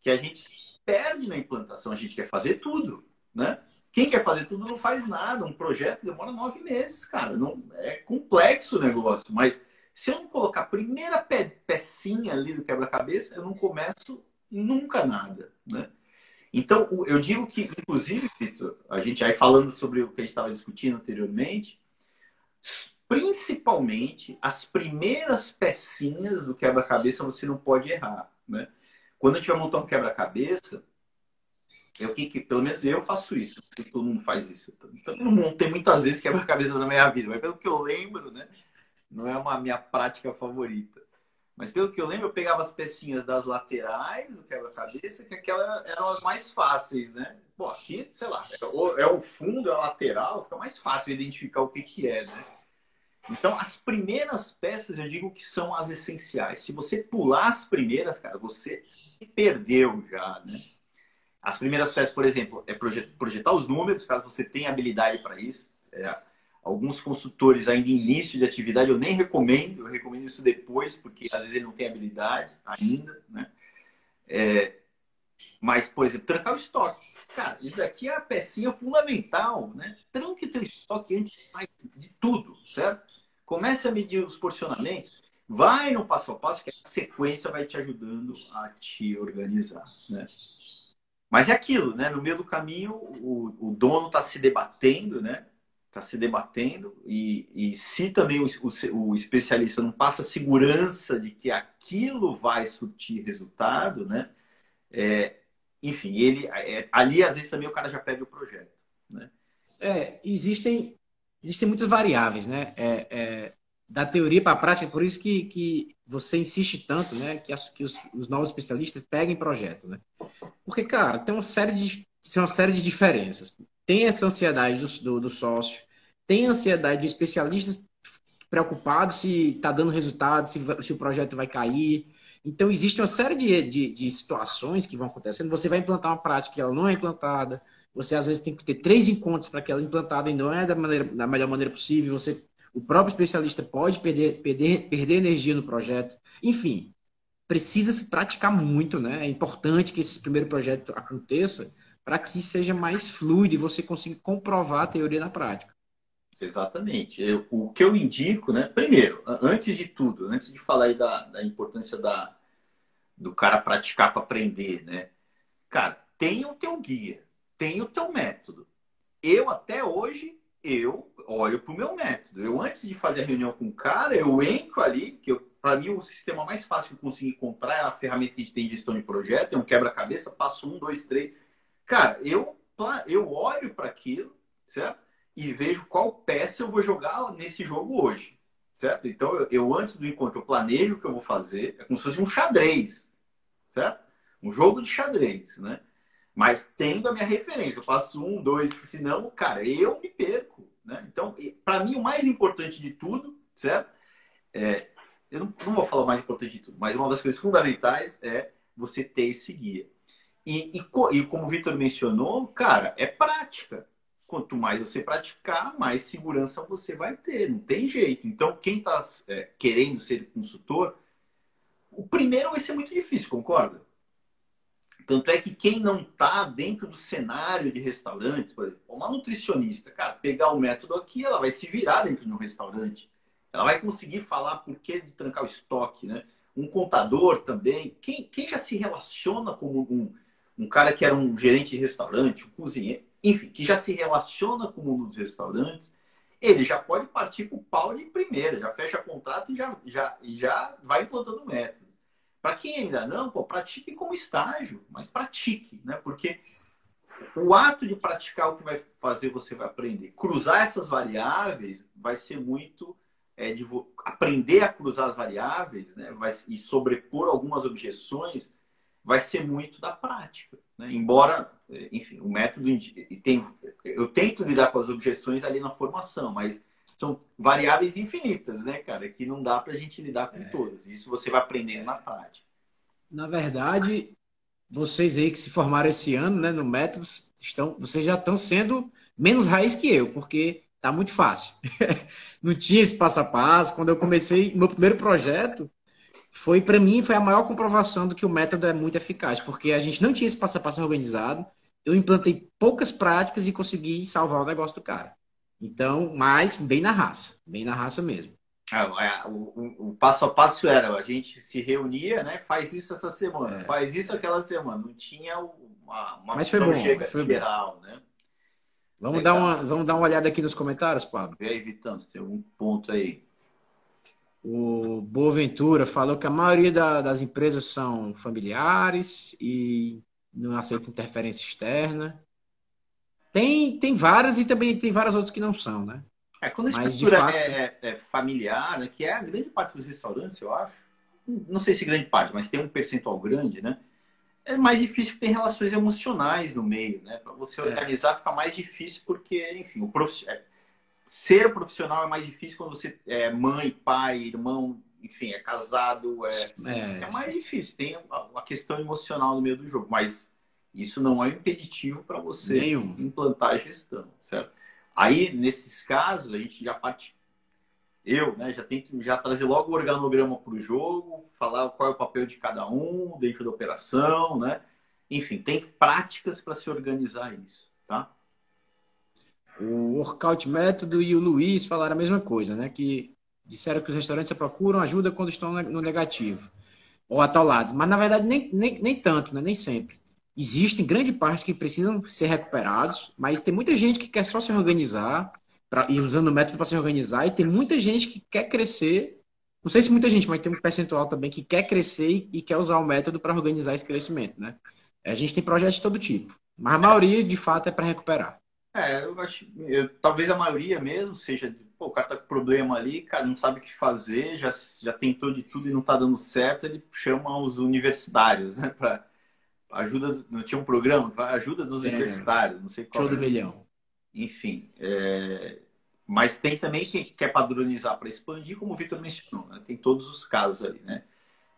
Que a gente perde na implantação. A gente quer fazer tudo, né? Quem quer fazer tudo não faz nada. Um projeto demora nove meses, cara. Não é complexo o negócio, mas se eu não colocar a primeira pe pecinha ali do quebra-cabeça, eu não começo nunca nada, né? Então, eu digo que, inclusive, Vitor, a gente aí falando sobre o que a gente estava discutindo anteriormente, principalmente as primeiras pecinhas do quebra-cabeça você não pode errar, né? Quando a gente vai montar um quebra-cabeça, eu que, que, pelo menos eu faço isso, se todo mundo faz isso. Então, eu não montei muitas vezes quebra-cabeça na minha vida, mas pelo que eu lembro, né? não é uma minha prática favorita. Mas pelo que eu lembro, eu pegava as pecinhas das laterais do quebra-cabeça, que aquelas eram as mais fáceis, né? Pô, aqui, sei lá, é o, é o fundo, é a lateral, fica mais fácil identificar o que, que é, né? Então, as primeiras peças, eu digo que são as essenciais. Se você pular as primeiras, cara, você se perdeu já, né? As primeiras peças, por exemplo, é projetar os números, caso você tenha habilidade para isso. É, alguns consultores ainda início de atividade, eu nem recomendo, eu recomendo isso depois, porque às vezes ele não tem habilidade ainda, né? É, mas, por exemplo, trancar o estoque. Cara, isso daqui é a pecinha fundamental, né? Tranque teu estoque antes de tudo, certo? Comece a medir os porcionamentos, vai no passo a passo, que a sequência vai te ajudando a te organizar, né? Mas é aquilo, né? No meio do caminho, o, o dono está se debatendo, né? está se debatendo e, e se também o, o, o, especialista não passa segurança de que aquilo vai surtir resultado, né? É, enfim, ele é, ali às vezes também o cara já perde o projeto, né? É, existem existem muitas variáveis, né? É, é da teoria para a prática, por isso que, que você insiste tanto, né? Que, as, que os, os novos especialistas peguem projeto, né? Porque, cara, tem uma série de tem uma série de diferenças. Tem essa ansiedade do, do, do sócio, tem ansiedade de especialistas preocupados se está dando resultado, se, se, o projeto vai cair. Então, existe uma série de, de, de, situações que vão acontecendo. Você vai implantar uma prática que ela não é implantada. Você, às vezes, tem que ter três encontros para que ela é implantada e não é da, maneira, da melhor maneira possível. Você, o próprio especialista pode perder, perder, perder energia no projeto. Enfim, precisa se praticar muito. Né? É importante que esse primeiro projeto aconteça para que seja mais fluido e você consiga comprovar a teoria na prática. Exatamente. Eu, o que eu indico, né? Primeiro, antes de tudo, antes de falar da, da importância da, do cara praticar para aprender, né? Cara, tenha o teu guia, tenha o teu método. Eu até hoje eu olho para o meu método. Eu antes de fazer a reunião com o cara, eu entro ali, que para mim o sistema mais fácil que eu consigo encontrar é a ferramenta que a gente tem de gestão de projeto, é um quebra-cabeça, passo um, dois, três. Cara, eu eu olho para aquilo, certo? E vejo qual peça eu vou jogar nesse jogo hoje, certo? Então, eu, eu, antes do encontro, eu planejo o que eu vou fazer, é como se fosse um xadrez, certo? Um jogo de xadrez, né? Mas tendo a minha referência, eu faço um, dois, senão, cara, eu me perco, Né? Então, para mim, o mais importante de tudo, certo? É, eu não, não, vou falar mais importante de tudo, mas uma das coisas fundamentais é você ter esse guia. E, e, e como o Vitor mencionou, cara, é prática. Quanto mais você praticar, mais segurança você vai ter. Não tem jeito. Então, quem está é, querendo ser consultor, o primeiro vai ser muito difícil, concorda? Tanto é que quem não está dentro do cenário de restaurantes, por exemplo, uma nutricionista, cara, pegar o método aqui, ela vai se virar dentro de um restaurante. Ela vai conseguir falar por que de trancar o estoque, né? Um contador também. Quem, quem já se relaciona como um, um cara que era um gerente de restaurante, um cozinheiro, enfim, que já se relaciona com o mundo dos restaurantes, ele já pode partir para o pau de primeira, já fecha contrato e já, já, já vai implantando o método. Para quem ainda não, pô, pratique como estágio, mas pratique, né? Porque o ato de praticar o que vai fazer você vai aprender. Cruzar essas variáveis vai ser muito é, de aprender a cruzar as variáveis, né? Vai, e sobrepor algumas objeções vai ser muito da prática. Né? Embora, enfim, o método tem, eu tento lidar com as objeções ali na formação, mas são variáveis infinitas, né, cara? Que não dá para a gente lidar com é. todas. Isso você vai aprendendo na prática. Na verdade, vocês aí que se formaram esse ano, né, no método, estão, vocês já estão sendo menos raiz que eu, porque tá muito fácil. [laughs] não tinha esse passo a passo. Quando eu comecei meu primeiro projeto, foi para mim foi a maior comprovação do que o método é muito eficaz, porque a gente não tinha esse passo a passo organizado. Eu implantei poucas práticas e consegui salvar o negócio do cara. Então, mas bem na raça, bem na raça mesmo. É, é, o, o, passo a passo era, a gente se reunia, né? Faz isso essa semana, é. faz isso aquela semana. Não tinha uma, uma Mas foi bom, foi geral, bom. né? Vamos dar, uma, vamos dar uma olhada aqui nos comentários, Pablo. E aí, Vitão, você tem algum ponto aí? O Boaventura falou que a maioria da, das empresas são familiares e não aceitam interferência externa. Tem, tem várias e também tem várias outras que não são, né? É, quando a estrutura fato... é, é, familiar, né, que é a grande parte dos restaurantes, eu acho, não sei se grande parte, mas tem um percentual grande, né? É mais difícil ter relações emocionais no meio, né? Para você é. organizar é. fica mais difícil porque, enfim, o prof... Ser profissional é mais difícil quando você é mãe, pai, irmão, enfim, é casado, é, é, é mais difícil. Tem a questão emocional no meio do jogo, mas isso não é impeditivo para você Nenhum. implantar a gestão, certo? Aí, nesses casos, a gente já parte. Eu, né, já tento já trazer logo o organograma para o jogo, falar qual é o papel de cada um dentro da operação, né? Enfim, tem práticas para se organizar isso, tá? O Workout Método e o Luiz falaram a mesma coisa, né? Que disseram que os restaurantes procuram ajuda quando estão no negativo ou atolados. Mas, na verdade, nem, nem, nem tanto, né? Nem sempre existem grande parte que precisam ser recuperados, mas tem muita gente que quer só se organizar pra, e usando o método para se organizar, e tem muita gente que quer crescer. Não sei se muita gente, mas tem um percentual também que quer crescer e quer usar o método para organizar esse crescimento, né? A gente tem projetos de todo tipo, mas a maioria, de fato, é para recuperar. É, eu acho, eu, talvez a maioria mesmo seja, pô, o cara tá com problema ali, cara, não sabe o que fazer, já, já tentou de tudo e não tá dando certo, ele chama os universitários, né, para ajuda, não tinha um programa, ajuda dos é, universitários, não sei qual. Show do milhão. Enfim, é, mas tem também quem quer padronizar para expandir, como o Vitor mencionou, né? tem todos os casos ali, né?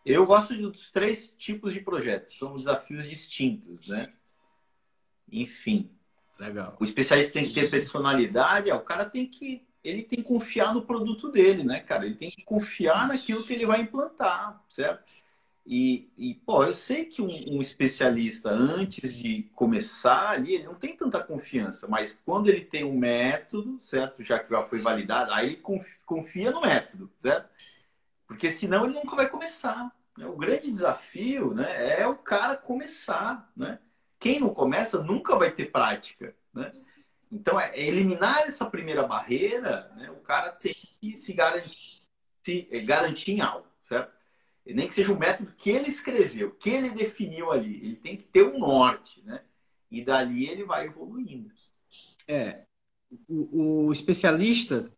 Eu gosto dos três tipos de projetos, são desafios distintos, né? Enfim. Legal. O especialista tem que ter personalidade, é, o cara tem que ele tem que confiar no produto dele, né, cara? Ele tem que confiar naquilo que ele vai implantar, certo? E, e, pô, eu sei que um, um, especialista, antes de começar ali, ele não tem tanta confiança, mas quando ele tem um método, certo? Já que já foi validado, aí ele confia no método, certo? Porque senão ele nunca vai começar. Né? O grande desafio né, é o cara começar, né? Quem não começa nunca vai ter prática, né? Então, é eliminar essa primeira barreira, né, o cara tem que se garantir, se garantir em algo, certo? nem que seja um método que ele escreveu, que ele definiu ali. Ele tem que ter um norte, né? E dali ele vai evoluindo. É. O, o especialista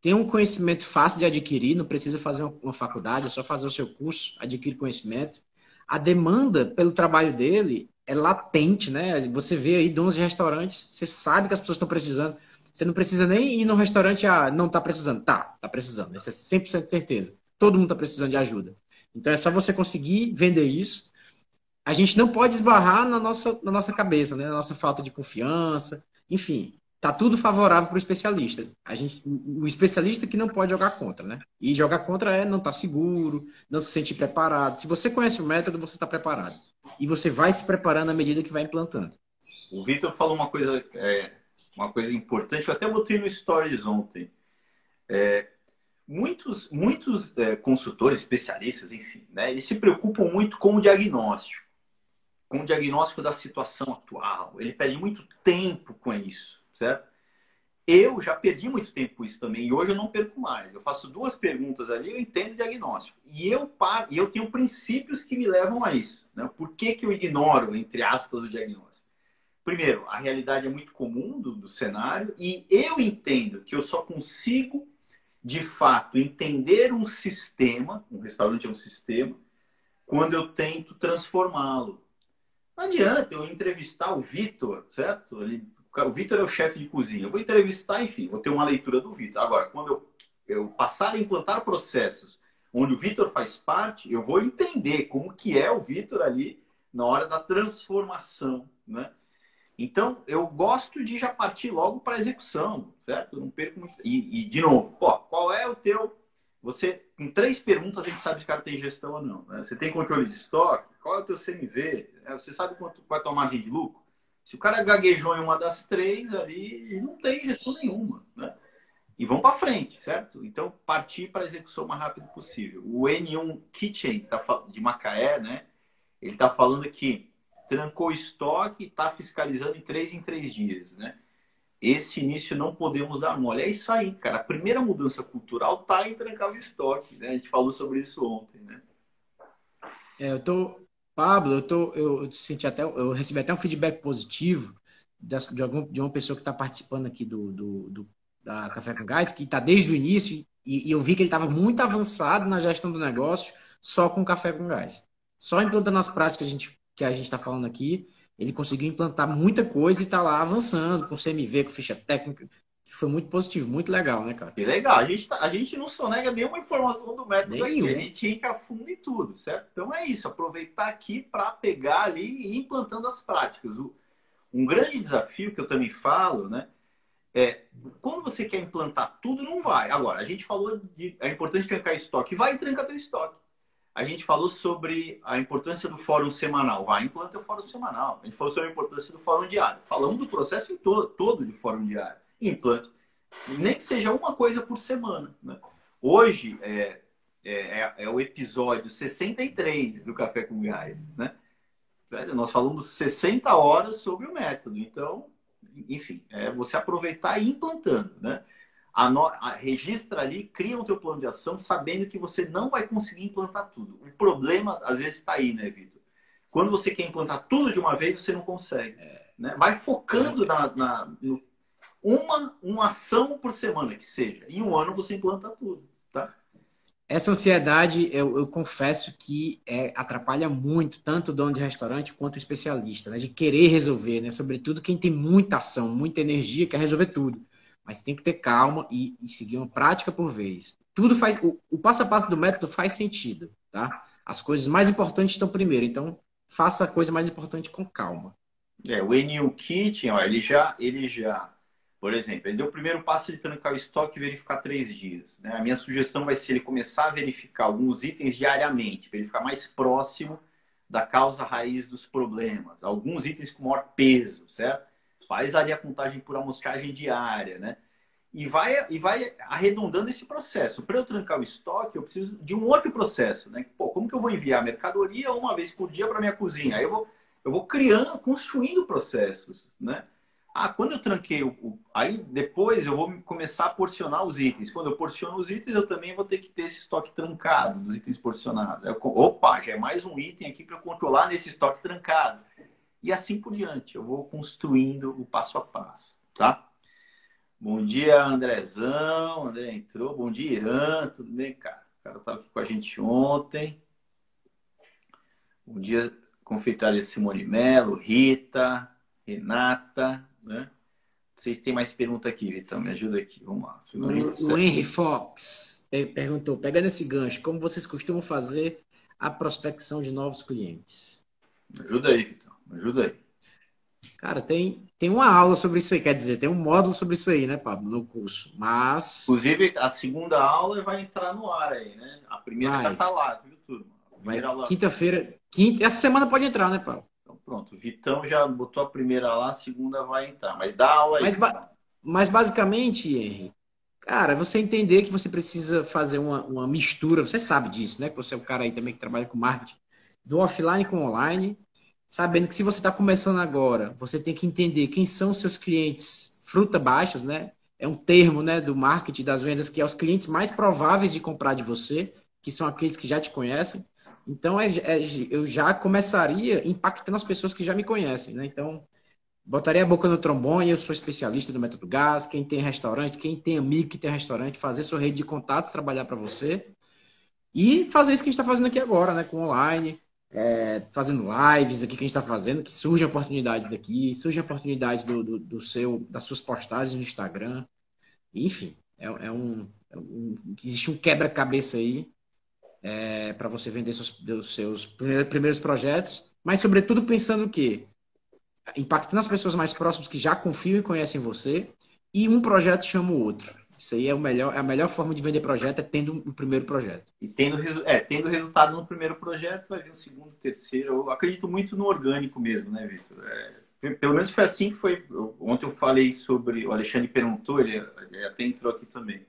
tem um conhecimento fácil de adquirir, não precisa fazer uma faculdade, é só fazer o seu curso, adquirir conhecimento. A demanda pelo trabalho dele é latente, né? Você vê aí donos de restaurantes, você sabe que as pessoas estão precisando. Você não precisa nem ir no restaurante, ah, não está precisando. Tá, está precisando. Isso é 100% de certeza. Todo mundo está precisando de ajuda. Então é só você conseguir vender isso. A gente não pode esbarrar na nossa, na nossa cabeça, né? na nossa falta de confiança. Enfim, tá tudo favorável para o especialista. A gente, o especialista que não pode jogar contra, né? E jogar contra é não estar tá seguro, não se sentir preparado. Se você conhece o método, você está preparado. E você vai se preparando à medida que vai implantando. O Vitor falou uma coisa, é, uma coisa importante, eu até botei no Stories ontem. É, muitos muitos é, consultores, especialistas, enfim, né, eles se preocupam muito com o diagnóstico, com o diagnóstico da situação atual. Ele perde muito tempo com isso, certo? Eu já perdi muito tempo com isso também e hoje eu não perco mais. Eu faço duas perguntas ali, eu entendo o diagnóstico. E eu paro, e eu tenho princípios que me levam a isso. Né? Por que, que eu ignoro, entre aspas, o diagnóstico? Primeiro, a realidade é muito comum do, do cenário e eu entendo que eu só consigo de fato, entender um sistema, um restaurante é um sistema, quando eu tento transformá-lo. Não adianta eu entrevistar o Vitor, certo? Ele, o Vitor é o chefe de cozinha. Eu vou entrevistar, enfim, vou ter uma leitura do Vitor. Agora, quando eu, eu passar a implantar processos onde o Vitor faz parte, eu vou entender como que é o Vitor ali na hora da transformação, né? Então, eu gosto de já partir logo para a execução, certo? Não perco muito. E, e, de novo, pô, qual é o teu. Você, em três perguntas, a gente sabe se o cara tem gestão ou não. Né? Você tem controle de estoque? Qual é o teu CMV? Você sabe quanto, qual é a tua margem de lucro? Se o cara gaguejou em uma das três ali, não tem gestão nenhuma, né? E vão para frente, certo? Então, partir para a execução o mais rápido possível. O N1 Kitchen tá, de Macaé, né? Ele está falando que trancou estoque e está fiscalizando em três em três dias, né? Esse início não podemos dar mole. É isso aí, cara. A primeira mudança cultural está em trancar o estoque, né? A gente falou sobre isso ontem, né? É, eu tô, Pablo, eu tô, eu senti até, eu recebi até um feedback positivo de, algum, de uma pessoa que está participando aqui do, do, do, da Café com Gás, que está desde o início e, e eu vi que ele estava muito avançado na gestão do negócio só com Café com Gás. Só implantando as práticas que a gente está falando aqui, ele conseguiu implantar muita coisa e está lá avançando com CMV, com ficha técnica, foi muito positivo, muito legal, né, cara? Legal. A gente, tá, a gente não sonega nenhuma informação do método aqui, a gente entra fundo em tudo, certo? Então é isso, aproveitar aqui para pegar ali e ir implantando as práticas. O, um grande desafio que eu também falo, né? É, quando você quer implantar tudo, não vai. Agora, a gente falou de é importante trancar estoque. Vai e tranca teu estoque a gente falou sobre a importância do fórum semanal. Vai, implanta o fórum semanal. A gente falou sobre a importância do fórum diário. Falamos do processo todo, todo de fórum diário. Implante. Nem que seja uma coisa por semana. Né? Hoje é, é, é, é, o episódio 63 do Café com Gás. Né? Nós falamos 60 horas sobre o método. Então, enfim, é você aproveitar e ir implantando. Né? a, registra ali, cria o teu plano de ação, sabendo que você não vai conseguir implantar tudo. O problema, às vezes, está aí, né, Vitor? Quando você quer implantar tudo de uma vez, você não consegue. É. Né? Vai focando na, na no, uma, uma ação por semana, que seja. Em um ano você implanta tudo. Tá? Essa ansiedade, eu, eu confesso que é, atrapalha muito, tanto o dono de restaurante quanto o especialista, né? de querer resolver, né? sobretudo quem tem muita ação, muita energia, quer resolver tudo mas tem que ter calma e, e seguir uma prática por vez. Tudo faz, o, o, passo a passo do método faz sentido, tá? As coisas mais importantes estão primeiro, então faça a coisa mais importante com calma. É, o N1 Kitchen, ó, ele já, ele já, por exemplo, ele deu o primeiro passo de trancar o estoque e verificar três dias. Né? A minha sugestão vai ser ele começar a verificar alguns itens diariamente, para ele ficar mais próximo da causa raiz dos problemas. Alguns itens com maior peso, certo? faz ali a contagem por amoscagem diária, né? E vai, e vai arredondando esse processo. Para eu trancar o estoque, eu preciso de um outro processo, né? Pô, como que eu vou enviar mercadoria uma vez por dia para minha cozinha? Aí eu vou, eu vou criando, construindo processos, né? Ah, quando eu tranquei o, aí depois eu vou começar a porcionar os itens. Quando eu porciono os itens, eu também vou ter que ter esse estoque trancado dos itens porcionados. Eu, opa, já é mais um item aqui para eu controlar nesse estoque trancado e assim por diante. Eu vou construindo o passo a passo, tá? Bom dia, Andrezão. André entrou. Bom dia, Irã. Tudo bem, cara? O cara estava aqui com a gente ontem. Bom dia, Confeitaria Simone Melo, Rita, Renata, né? vocês têm mais pergunta aqui, Vitão. Me ajuda aqui. Vamos lá. O, o Henry Fox perguntou: pegando esse gancho, como vocês costumam fazer a prospecção de novos clientes? Me ajuda aí, Vitão. Me ajuda aí. Cara, tem, tem uma aula sobre isso aí, quer dizer, tem um módulo sobre isso aí, né, Pablo, no curso. Mas. Inclusive, a segunda aula vai entrar no ar aí, né? A primeira vai. já tá lá, viu, turma? Quinta-feira. Quinta... Essa semana pode entrar, né, Pablo? Pronto, o Vitão já botou a primeira lá, a segunda vai entrar. Mas dá aula aí. Mas, ba mas basicamente, Henry, cara, você entender que você precisa fazer uma, uma mistura, você sabe disso, né? Que você é um cara aí também que trabalha com marketing, do offline com online, sabendo que se você está começando agora, você tem que entender quem são os seus clientes fruta baixas, né? É um termo né, do marketing das vendas que é os clientes mais prováveis de comprar de você, que são aqueles que já te conhecem. Então, é, é, eu já começaria impactando as pessoas que já me conhecem, né? Então, botaria a boca no trombone, eu sou especialista do método gás, quem tem restaurante, quem tem amigo que tem restaurante, fazer sua rede de contatos, trabalhar para você. E fazer isso que a gente está fazendo aqui agora, né? Com online, é, fazendo lives aqui que a gente está fazendo, que surgem oportunidades daqui, surgem oportunidades do, do, do, seu, das suas postagens no Instagram. Enfim, é, é um, é um existe um quebra-cabeça aí é, para você vender seus, seus primeiros projetos, mas sobretudo pensando o quê? Impactando as pessoas mais próximas que já confiam e conhecem você, e um projeto chama o outro. Isso aí é, o melhor, a melhor forma de vender projeto, é tendo o um primeiro projeto. E tendo, é, tendo resultado no primeiro projeto, vai vir o segundo, terceiro. Eu acredito muito no orgânico mesmo, né, Vitor? É, pelo menos foi assim que foi. Ontem eu falei sobre. O Alexandre perguntou, ele até entrou aqui também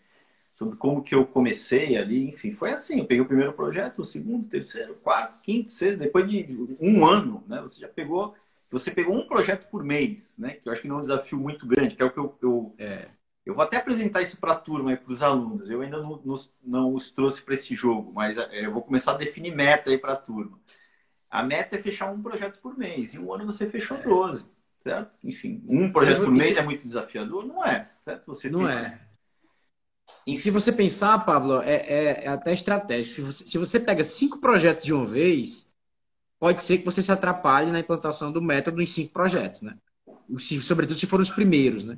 sobre como que eu comecei ali, enfim, foi assim, eu peguei o primeiro projeto, o segundo, terceiro, quarto, quinto, sexto, depois de um ano, né, você já pegou, você pegou um projeto por mês, né, que eu acho que não é um desafio muito grande, que é o que eu, eu, é. eu vou até apresentar isso para a turma, para os alunos, eu ainda não, não, não os trouxe para esse jogo, mas é, eu vou começar a definir meta aí para a turma. A meta é fechar um projeto por mês, e um ano você fechou 12, certo? Enfim, um projeto por mês é muito desafiador? Não é, certo? Você não tem... é e se você pensar, Pablo, é, é, é até estratégico. Se você, pega cinco projetos de uma vez, pode ser que você se atrapalhe na implantação do método em cinco projetos, né? Se, sobretudo se forem os primeiros, né?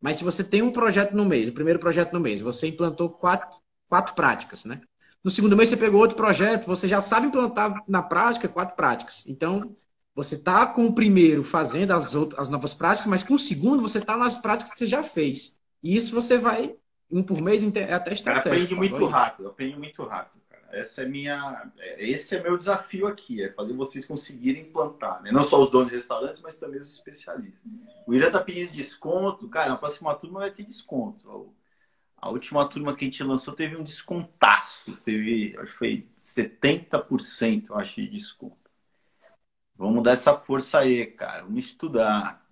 Mas se você tem um projeto no mês, o primeiro projeto no mês, você implantou quatro, quatro práticas, né? No segundo mês você pegou outro projeto, você já sabe implantar na prática quatro práticas. Então, você está com o primeiro fazendo as, outras, as novas práticas, mas com o segundo você está nas práticas que você já fez. E isso você vai um por mês é até estratégico. Cara, aprende muito rápido, aprende muito rápido, cara. Essa é minha, é, esse é meu desafio aqui, é fazer vocês conseguirem implantar, né? Não só os donos de restaurantes, mas também os especialistas. O Irã tá pedindo desconto, cara, na próxima turma vai ter desconto. A última turma que a gente lançou teve um descontaço, teve, acho que foi 70%, eu acho, de desconto. Vamos dar essa força aí, cara. Vamos estudar.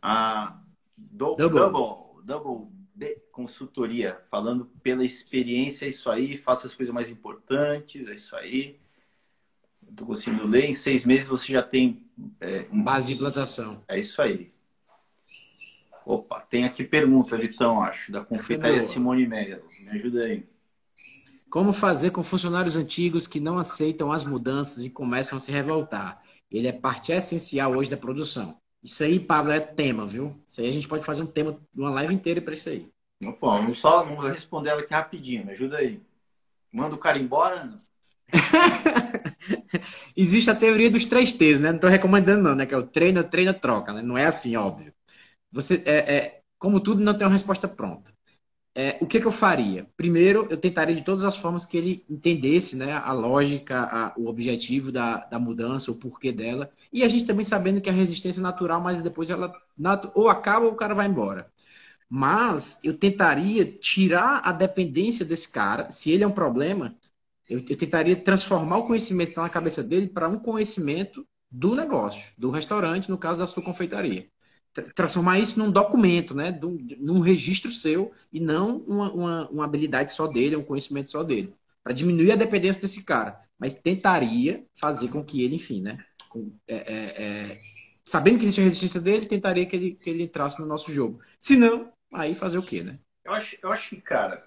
A Double, Double, Double de consultoria, falando pela experiência, é isso aí, faça as coisas mais importantes, é isso aí. Estou conseguindo ler, em seis meses você já tem. É, um... Base de implantação. É isso aí. Opa, tem aqui pergunta, Vitão, acho, da confeitaria Simone Melo. Me ajuda aí. Como fazer com funcionários antigos que não aceitam as mudanças e começam a se revoltar? Ele é parte essencial hoje da produção. Isso aí, Pablo, é tema, viu? Isso aí a gente pode fazer um tema, uma live inteira para isso aí. Vamos só vamos responder ela aqui rapidinho, me ajuda aí. Manda o cara embora? [laughs] Existe a teoria dos três T's, né? Não estou recomendando não, né? Que é o treina, treina, troca, né? Não é assim, óbvio. Você, é, é, como tudo, não tem uma resposta pronta é, o que, que, eu faria? Primeiro, eu tentaria de todas as formas que ele entendesse né, a lógica, a, o objetivo da, da, mudança, o porquê dela. E a gente também sabendo que a resistência é natural, mas depois ela ou acaba ou o cara vai embora. Mas eu tentaria tirar a dependência desse cara, se ele é um problema, eu, eu tentaria transformar o conhecimento na cabeça dele para um conhecimento do negócio, do restaurante, no caso da sua confeitaria transformar isso num documento, né? num registro seu e não uma, uma, uma habilidade só dele, um conhecimento só dele. Para diminuir a dependência desse cara. Mas tentaria fazer com que ele, enfim, né? É, é, é, sabendo que existe a resistência dele, tentaria que ele, que ele entrasse no nosso jogo. Se não, aí fazer o quê, né? Eu acho, eu acho que, cara,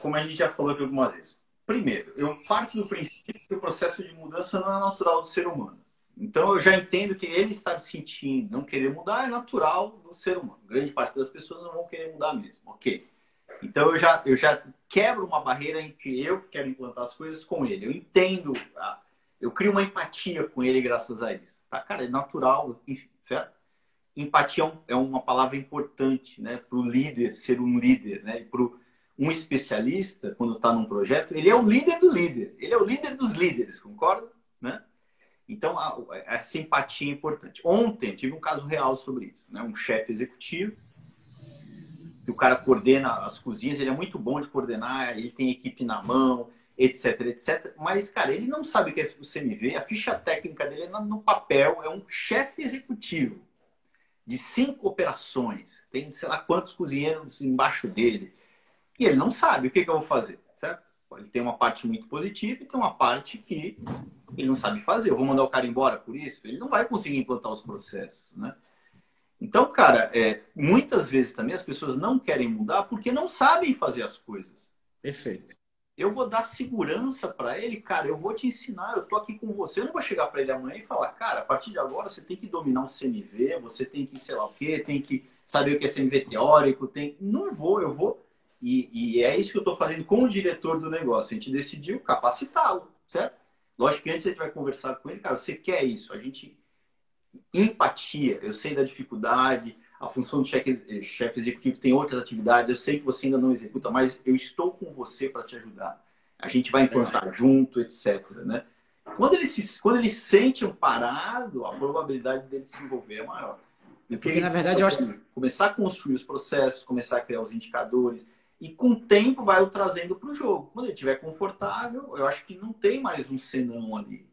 como a gente já falou aqui algumas vezes, primeiro, eu parto do princípio que o processo de mudança não é natural do ser humano. Então eu já entendo que ele estar sentindo, não querer mudar é natural no ser humano. Grande parte das pessoas não vão querer mudar mesmo, ok? Então eu já, eu já quebro uma barreira entre eu que quero implantar as coisas com ele. Eu entendo, eu crio uma empatia com ele graças a isso. Tá? Cara, é natural, enfim, certo? Empatia é, é uma palavra importante né, para o líder ser um líder, né? Para um especialista, quando está num projeto, ele é o líder do líder, ele é o líder dos líderes, concorda? Né? Então, a, a simpatia é importante. Ontem tive um caso real sobre isso. Né? Um chefe executivo, que o cara coordena as cozinhas, ele é muito bom de coordenar, ele tem equipe na mão, etc, etc. Mas, cara, ele não sabe o que é o CMV, a ficha técnica dele é no papel, é um chefe executivo de cinco operações, tem sei lá quantos cozinheiros embaixo dele, e ele não sabe o que, que eu vou fazer, certo? Ele tem uma parte muito positiva e tem uma parte que ele não sabe fazer. Eu vou mandar o cara embora por isso? Ele não vai conseguir implantar os processos, né? Então, cara, é, muitas vezes também as pessoas não querem mudar porque não sabem fazer as coisas. Perfeito. Eu vou dar segurança para ele, cara. Eu vou te ensinar. Eu tô aqui com você. Eu não vou chegar para ele amanhã e falar, cara, a partir de agora você tem que dominar o CMV, você tem que sei lá o quê, tem que saber o que é CMV teórico, tem. Não vou. Eu vou e, e é isso que eu estou fazendo com o diretor do negócio. A gente decidiu capacitá-lo, certo? Lógico que antes a gente vai conversar com ele, cara, você quer isso? A gente. Empatia, eu sei da dificuldade, a função de chefe, chefe executivo tem outras atividades, eu sei que você ainda não executa, mas eu estou com você para te ajudar. A gente vai implantar é. junto, etc. Né? Quando, ele se, quando ele sente amparado, a probabilidade dele se envolver é maior. Porque, Porque na verdade, eu acho que... Começar a construir os processos, começar a criar os indicadores, e com o tempo vai o trazendo para o jogo. Quando ele estiver confortável, eu acho que não tem mais um senão ali.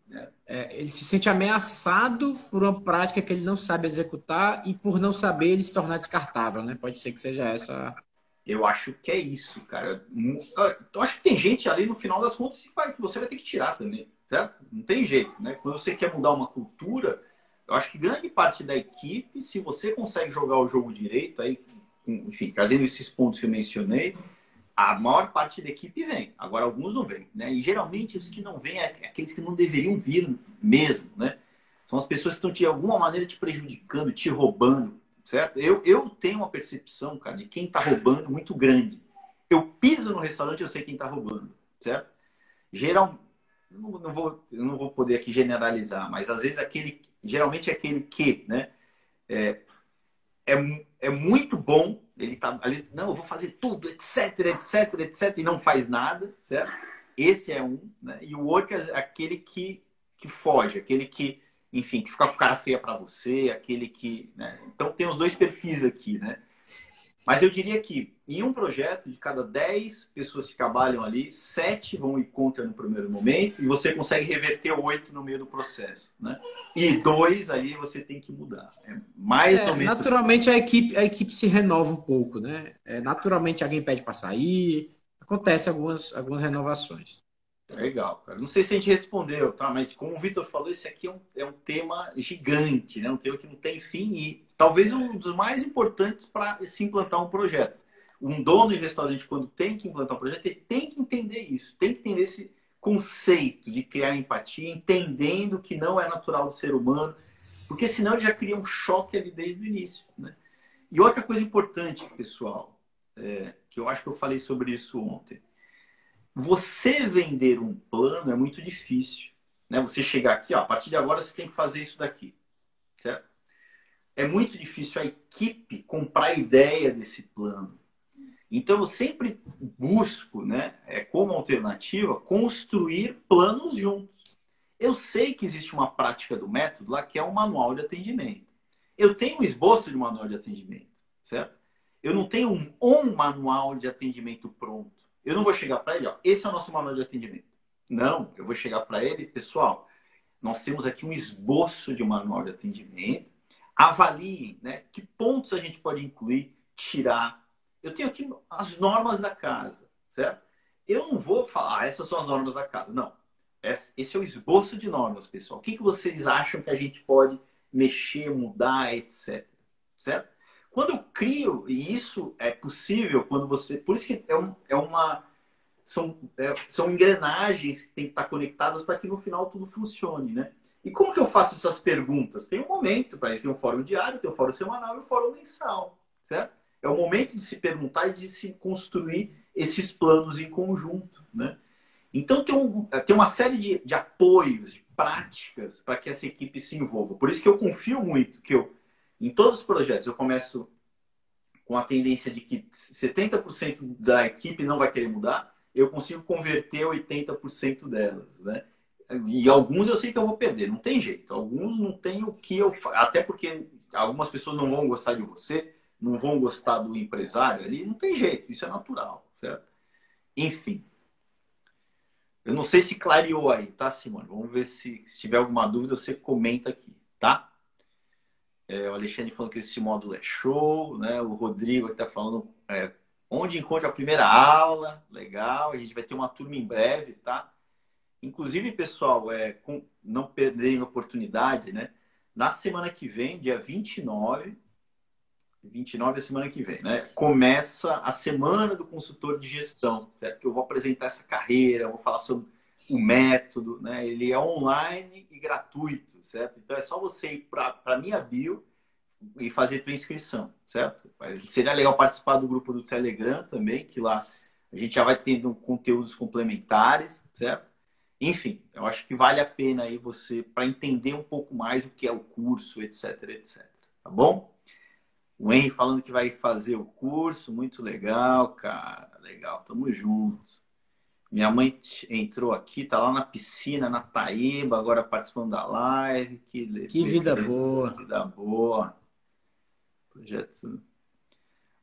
É, ele se sente ameaçado por uma prática que ele não sabe executar e por não saber ele se tornar descartável, né? Pode ser que seja essa. Eu acho que é isso, cara. Eu acho que tem gente ali no final das contas que você vai ter que tirar também, certo? Não tem jeito, né? Quando você quer mudar uma cultura, eu acho que grande parte da equipe, se você consegue jogar o jogo direito, aí enfim, trazendo esses pontos que eu mencionei, a maior parte da equipe vem. Agora, alguns não vêm, né? E geralmente os que não vêm é aqueles que não deveriam vir mesmo, né? São as pessoas que estão de alguma maneira te prejudicando, te roubando, certo? Eu, eu tenho uma percepção, cara, de quem está roubando muito grande. Eu piso no restaurante, eu sei quem está roubando, certo? Geral, não, não, vou, eu não vou poder aqui generalizar, mas às vezes aquele, geralmente é aquele que, né? É, é, é muito bom. Ele tá ali, não, eu vou fazer tudo, etc, etc, etc, e não faz nada, certo? Esse é um, né? E o outro é aquele que, que foge, aquele que, enfim, que fica com cara feia para você, aquele que. Né? Então tem os dois perfis aqui, né? Mas eu diria que em um projeto, de cada 10 pessoas que trabalham ali, 7 vão ir contra no primeiro momento e você consegue reverter 8 no meio do processo. Né? E dois aí você tem que mudar. É mais é, Naturalmente a equipe, a equipe se renova um pouco, né? É, naturalmente alguém pede para sair, acontece algumas, algumas renovações. Legal, cara. Não sei se a gente respondeu, tá? Mas como o Vitor falou, esse aqui é um, é um tema gigante, né? Um tema que não tem fim e talvez um dos mais importantes para se implantar um projeto. Um dono de restaurante, quando tem que implantar um projeto, ele tem que entender isso, tem que entender esse conceito de criar empatia, entendendo que não é natural do ser humano, porque senão ele já cria um choque ali desde o início, né? E outra coisa importante, pessoal, é, que eu acho que eu falei sobre isso ontem você vender um plano é muito difícil. Né? Você chegar aqui, ó, a partir de agora você tem que fazer isso daqui. Certo? É muito difícil a equipe comprar a ideia desse plano. Então eu sempre busco, né, é, como alternativa, construir planos juntos. Eu sei que existe uma prática do método lá que é um manual de atendimento. Eu tenho um esboço de manual de atendimento, certo? Eu não tenho um, um manual de atendimento pronto. Eu não vou chegar para ele, ó, esse é o nosso manual de atendimento. Não, eu vou chegar para ele, pessoal, nós temos aqui um esboço de manual de atendimento. Avaliem né, que pontos a gente pode incluir, tirar. Eu tenho aqui as normas da casa, certo? Eu não vou falar, ah, essas são as normas da casa. Não. Esse é o esboço de normas, pessoal. O que, vocês acham que a gente pode mexer, mudar, etc. Certo? Quando eu crio, e isso é possível quando você. Por isso que é, um, é uma. São, é, são engrenagens que têm que estar conectadas para que no final tudo funcione, né? E como que eu faço essas perguntas? Tem um momento para isso, tem um fórum diário, tem um fórum semanal e um fórum mensal, certo? É o momento de se perguntar e de se construir esses planos em conjunto, né? Então tem, um, tem uma série de, de apoios, de práticas para que essa equipe se envolva. Por isso que eu confio muito que eu, em todos os projetos, eu começo com a tendência de que 70% da equipe não vai querer mudar, eu consigo converter 80% delas, né? E alguns eu sei que eu vou perder, não tem jeito. Alguns não tem o que eu até porque algumas pessoas não vão gostar de você, não vão gostar do empresário ali, não tem jeito, isso é natural, certo? Enfim. Eu não sei se clareou aí, tá, Simone? Vamos ver se, se tiver alguma dúvida, você comenta aqui, tá? É, o Alexandre falando que esse módulo é show, né? O Rodrigo está falando é, onde encontra a primeira aula, legal. A gente vai ter uma turma em breve, tá? Inclusive, pessoal, é, com, não perderem a oportunidade, né? Na semana que vem, dia 29, 29 é semana que vem, né? Começa a semana do consultor de gestão, certo? Que eu vou apresentar essa carreira, vou falar sobre o método, né? Ele é online e gratuito, certo? Então é só você ir para a minha bio e fazer tua inscrição, certo? Seria legal participar do grupo do Telegram também, que lá a gente já vai tendo conteúdos complementares, certo? Enfim, eu acho que vale a pena aí você para entender um pouco mais o que é o curso, etc, etc. Tá bom? O Henry falando que vai fazer o curso, muito legal, cara. Legal, tamo juntos. Minha mãe entrou aqui, tá lá na piscina, na Taíba, agora participando da live. Que, que vida boa. Vida boa. Projeto.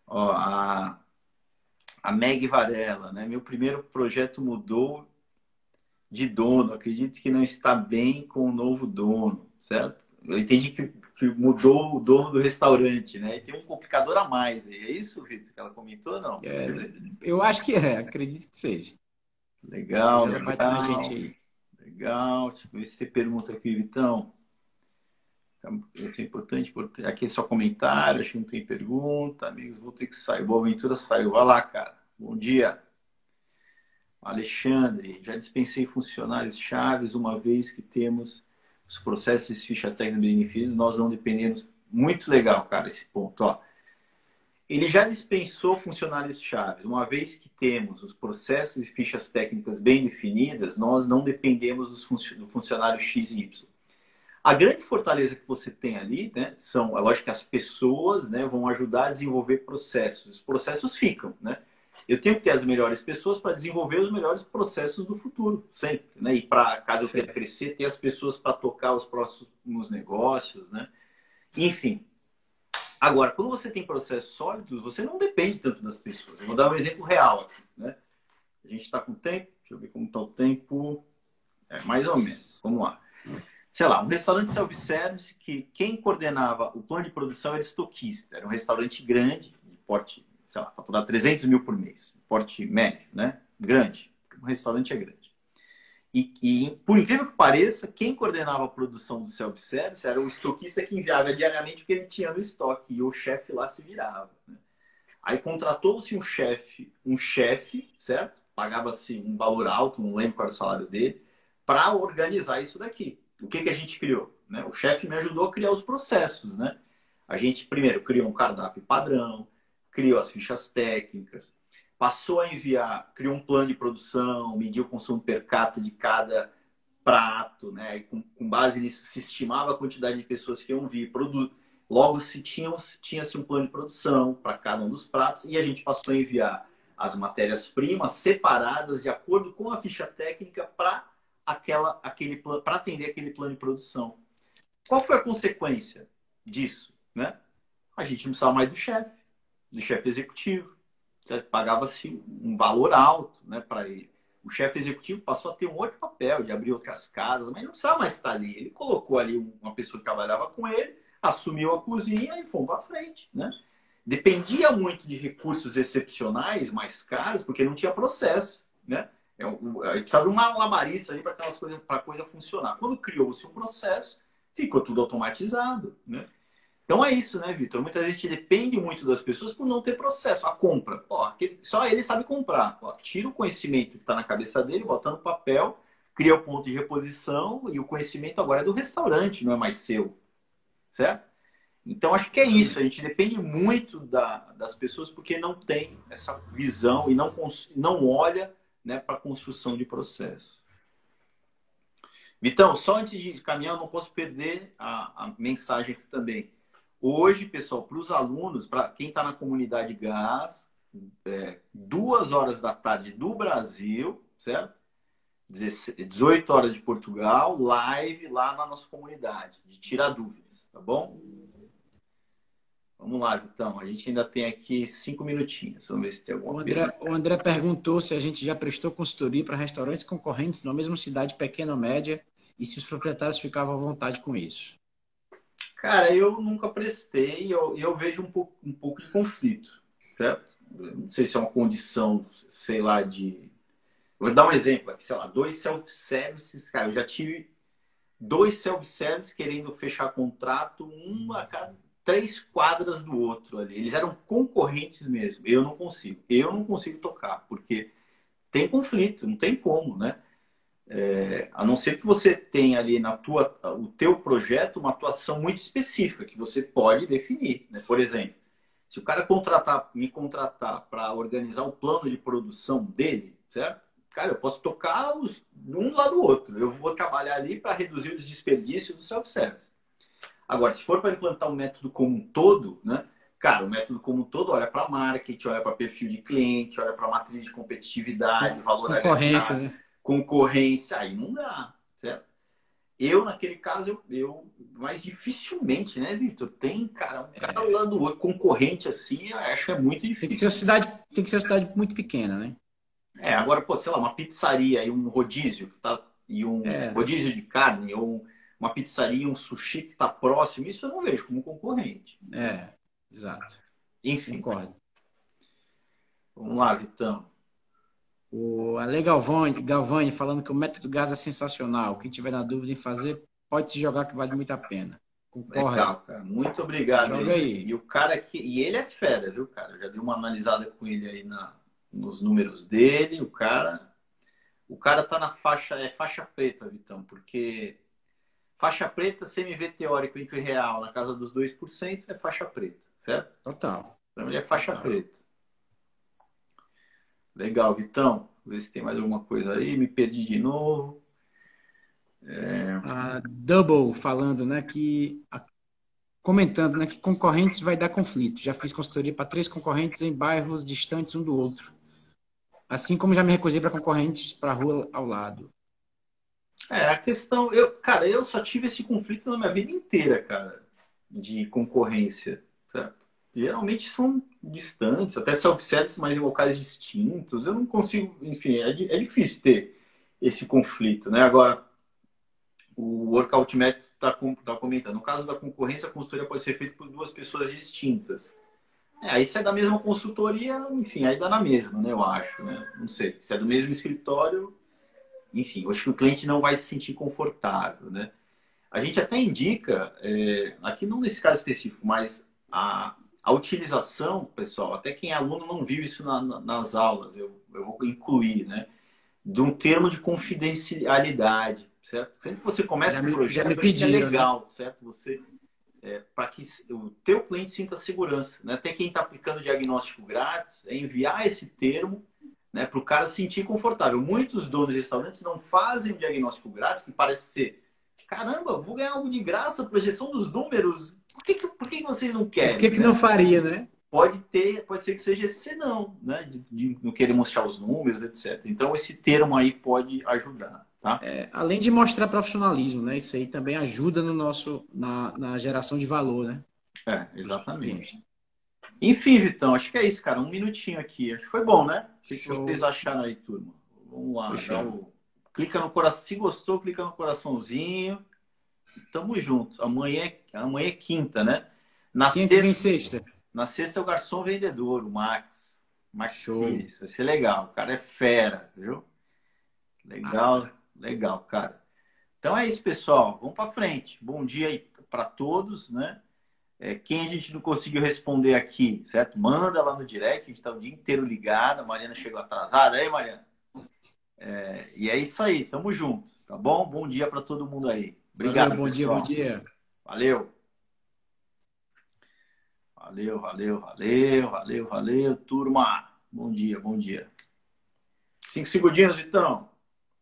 Ó, a, a Meg Varela, né? Meu primeiro projeto mudou de dono. Acredito que não está bem com o novo dono, certo? Eu entendi que, que mudou o dono do restaurante, né? E tem um complicador a mais. É isso, Vitor, que ela comentou ou não? É, eu acho que é, acredito que seja. Legal, legal. Legal. Deixa eu ver se você pergunta aqui, Vitão. Isso é importante, Aqui é só comentário, acho que não tem pergunta. Amigos, vou ter que sair. Boa aventura saiu. Vai lá, cara. Bom dia. Alexandre, já dispensei funcionários chaves uma vez que temos os processos e fichas técnicas bem definidos, nós não dependemos. Muito legal, cara, esse ponto. Ó. Ele já dispensou funcionários chaves. Uma vez que temos os processos e fichas técnicas bem definidas, nós não dependemos do funcionário X e Y. A grande fortaleza que você tem ali, né, são, é lógico que as pessoas, né, vão ajudar a desenvolver processos. Os processos ficam, né? Eu tenho que ter as melhores pessoas para desenvolver os melhores processos do futuro, sempre. Né? E para, caso eu queira crescer, ter as pessoas para tocar os próximos negócios, né? Enfim. Agora, quando você tem processos sólidos, você não depende tanto das pessoas. Eu vou dar um exemplo real aqui, né? A gente está com tempo, deixa eu ver como está o tempo. É, mais ou menos. Vamos lá. Sei lá, um restaurante self-service que quem coordenava o plano de produção era estoquista. Era um restaurante grande, de porte sei lá, faturar 300 mil por mês, porte médio, né? Grande. Um restaurante é grande. E, e, por incrível que pareça, quem coordenava a produção do self-service era o estoquista que enviava diariamente o que ele tinha no estoque. E o chefe lá se virava. Né? Aí contratou-se um chefe, um chefe, certo? Pagava-se um valor alto, não lembro qual era o salário dele, para organizar isso daqui. O que, que a gente criou? Né? O chefe me ajudou a criar os processos, né? A gente, primeiro, criou um cardápio padrão, criou as fichas técnicas, passou a enviar, criou um plano de produção, mediu o consumo per capita de cada prato, né? E com, com, base nisso se estimava a quantidade de pessoas que iam vir, produto. Logo se tinha tinha-se um plano de produção para cada um dos pratos e a gente passou a enviar as matérias-primas separadas de acordo com a ficha técnica para aquela aquele para atender aquele plano de produção. Qual foi a consequência disso, né? A gente não precisava mais do chefe do chefe executivo. Pagava-se um valor alto né, para ele. O chefe executivo passou a ter um outro papel de abrir outras casas, mas não precisava mais estar ali. Ele colocou ali uma pessoa que trabalhava com ele, assumiu a cozinha e foi para frente. Né? Dependia muito de recursos excepcionais, mais caros, porque não tinha processo. Né? É, precisava de uma labarista para a coisa funcionar. Quando criou-se um processo, ficou tudo automatizado. Né? Então é isso, né, Vitor? Muita gente depende muito das pessoas por não ter processo. A compra. Pô, só ele sabe comprar. Pô, tira o conhecimento que está na cabeça dele, bota no papel, cria o ponto de reposição e o conhecimento agora é do restaurante, não é mais seu. Certo? Então, acho que é isso. A gente depende muito da, das pessoas porque não tem essa visão e não, não olha né, para a construção de processo. Vitão, só antes de caminhar, eu não posso perder a, a mensagem aqui também. Hoje, pessoal, para os alunos, para quem está na comunidade GAS, é, duas horas da tarde do Brasil, certo? 18 horas de Portugal, live lá na nossa comunidade, de tirar dúvidas, tá bom? Vamos lá, Vitão. A gente ainda tem aqui cinco minutinhos. Vamos ver se tem alguma o André, o André perguntou se a gente já prestou consultoria para restaurantes concorrentes na mesma cidade, pequena ou média, e se os proprietários ficavam à vontade com isso. Cara, eu nunca prestei. Eu, eu vejo um pouco, um pouco de conflito, certo? Não sei se é uma condição, sei lá, de. Vou dar um exemplo aqui, sei lá, dois self-services, cara. Eu já tive dois self-services querendo fechar contrato, um a cada três quadras do outro ali. Eles eram concorrentes mesmo. Eu não consigo. Eu não consigo tocar, porque tem conflito, não tem como, né? É, a não ser que você tenha ali na tua, o teu projeto uma atuação muito específica que você pode definir. Né? Por exemplo, se o cara contratar, me contratar para organizar o plano de produção dele, certo? Cara, eu posso tocar os, um lado do outro. Eu vou trabalhar ali para reduzir os desperdícios do self-service. Agora, se for para implantar um método como um todo, né? Cara, o método como um todo olha para marketing, olha para perfil de cliente, olha para matriz de competitividade, valor concorrência, agregado, né? Concorrência, aí não dá, certo? Eu, naquele caso, eu, eu mais dificilmente, né, Vitor? Tem, cara, um cara é. lá do outro, concorrente assim, eu acho que é muito difícil. Tem que ser uma cidade, tem que ser cidade muito pequena, né? É, agora, pô, sei lá, uma pizzaria e um rodízio, tá? E um é. rodízio de carne, ou uma pizzaria, um sushi que está próximo, isso eu não vejo como concorrente. É, exato. Enfim. Concordo. Vamos lá, Vitão. O Ale Galvani, Galvani falando que o método gás é sensacional. Quem tiver na dúvida em fazer, pode se jogar que vale muito a pena. Concorda? Legal, cara. Muito obrigado. joga aí. E o cara aqui, e ele é fera, viu, cara? Eu já dei uma analisada com ele aí na, nos números dele. O cara, o cara tá na faixa, é faixa preta, Vitão, porque faixa preta, CMV teórico entre real na casa dos 2% é faixa preta, certo? Total. Então ele é faixa Total. preta. Legal, Vitão. Ver se tem mais alguma coisa aí. Me perdi de novo. É... A Double falando, né, que comentando, né, que concorrentes vai dar conflito. Já fiz consultoria para três concorrentes em bairros distantes um do outro. Assim como já me recusei para concorrentes para a rua ao lado. É, a questão, eu, cara, eu só tive esse conflito na minha vida inteira, cara, de concorrência, certo? geralmente são distantes, até self-service, mas em locais distintos. Eu não consigo, enfim, é, é difícil ter esse conflito, né? Agora, o Workout Method está tá comentando, no caso da concorrência, a consultoria pode ser feita por duas pessoas distintas. É, aí se é da mesma consultoria, enfim, aí dá na mesma, né? Eu acho, né? Não sei. Se é do mesmo escritório, enfim, eu acho que o cliente não vai se sentir confortável, né? A gente até indica, é, aqui não nesse caso específico, mas a, a utilização, pessoal, até quem é aluno não viu isso na, na, nas aulas, eu, eu vou incluir, né? De um termo de confidencialidade, certo? Sempre que você começa um projeto, me pediram, é legal, né? certo? Você é, para que o teu cliente sinta segurança, né? Até quem está aplicando diagnóstico grátis, é enviar esse termo né, para o cara se sentir confortável. Muitos donos de restaurantes não fazem diagnóstico grátis, que parece ser, caramba, vou ganhar algo de graça, projeção dos números, por que, por que vocês não querem? Por que, que né? não faria, né? Pode ter, pode ser que seja esse senão, né? De, de, não querer mostrar os números, etc. Então, esse termo aí pode ajudar. Tá? É, além de mostrar profissionalismo, né? Isso aí também ajuda no nosso, na, na geração de valor, né? É, exatamente. Enfim, Vitão, acho que é isso, cara. Um minutinho aqui. Acho que foi bom, né? O que vocês acharam aí, turma? Vamos lá. Clica no coração. Se gostou, clica no coraçãozinho. Tamo junto. Amanhã é, amanhã é quinta, né? Na Quem sexta, sexta? Na sexta é o garçom vendedor, o Max. Max Show. Pires. Vai ser legal. O cara é fera, viu? Legal, Nossa. legal, cara. Então é isso, pessoal. Vamos para frente. Bom dia aí para todos, né? É, quem a gente não conseguiu responder aqui, certo? Manda lá no direct, a gente está o dia inteiro ligado. A Mariana chegou atrasada. Aí, Mariana? É, e é isso aí, tamo junto, tá bom? Bom dia para todo mundo aí. Obrigado. Valeu, bom pessoal. dia, bom dia. Valeu. Valeu, valeu, valeu, valeu, valeu, turma. Bom dia, bom dia. Cinco segundinhos, então.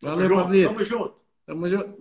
Valeu, Fabrício. Tamo junto. Tamo junto.